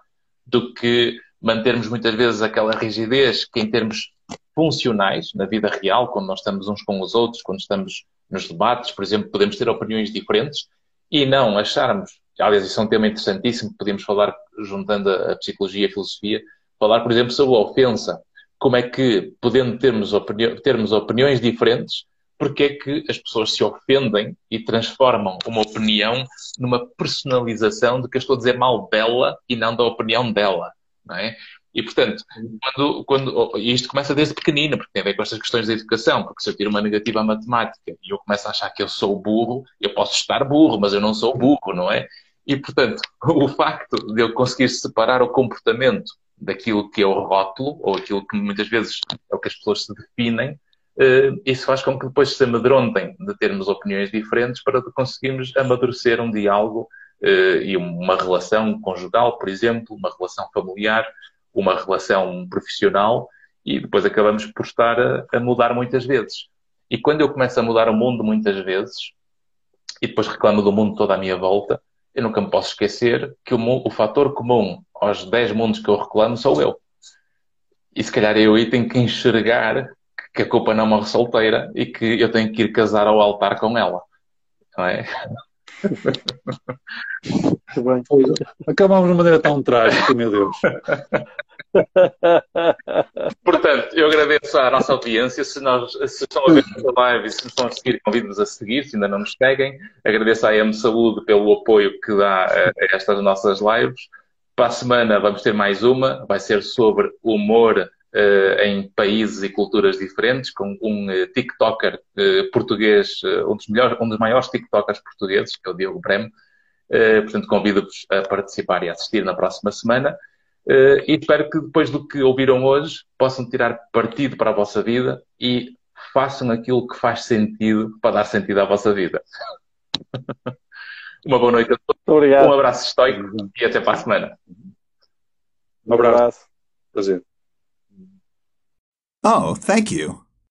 do que mantermos muitas vezes aquela rigidez que, em termos funcionais, na vida real, quando nós estamos uns com os outros, quando estamos nos debates, por exemplo, podemos ter opiniões diferentes e não acharmos aliás, isso é um tema interessantíssimo, podemos falar, juntando a psicologia e a filosofia, falar, por exemplo, sobre a ofensa. Como é que, podendo termos, opini termos opiniões diferentes, porque é que as pessoas se ofendem e transformam uma opinião numa personalização de que eu estou a dizer mal dela e não da opinião dela, não é? E, portanto, quando, quando, e isto começa desde pequenino, porque tem a ver com estas questões da educação, porque se eu tiro uma negativa à matemática e eu começo a achar que eu sou burro, eu posso estar burro, mas eu não sou burro, não é? E, portanto, o facto de eu conseguir separar o comportamento daquilo que é o rótulo, ou aquilo que muitas vezes é o que as pessoas se definem, eh, isso faz com que depois se amedrontem de termos opiniões diferentes para conseguirmos amadurecer um diálogo eh, e uma relação conjugal, por exemplo, uma relação familiar, uma relação profissional e depois acabamos por estar a, a mudar muitas vezes. E quando eu começo a mudar o mundo muitas vezes, e depois reclamo do mundo toda à minha volta, eu nunca me posso esquecer que o, o fator comum aos 10 mundos que eu reclamo sou eu. E se calhar eu aí tenho que enxergar que a culpa não morre solteira e que eu tenho que ir casar ao altar com ela. Não é? Acabamos de uma maneira tão trágica, meu Deus. Portanto, eu agradeço à nossa audiência. Se, nós, se estão a ver esta live e se estão a seguir, convido-vos a seguir, se ainda não nos seguem. Agradeço à M Saúde pelo apoio que dá a estas nossas lives. Para a semana vamos ter mais uma, vai ser sobre humor uh, em países e culturas diferentes, com um uh, TikToker uh, português, um dos, melhores, um dos maiores TikTokers portugueses, que é o Diogo Brem. portanto, convido-vos a participar e a assistir na próxima semana. Uh, e espero que depois do que ouviram hoje possam tirar partido para a vossa vida e façam aquilo que faz sentido para dar sentido à vossa vida. Uma boa noite a todos. Obrigado. Um abraço estoico e até para a semana. Um abraço. Prazer. Oh, thank you.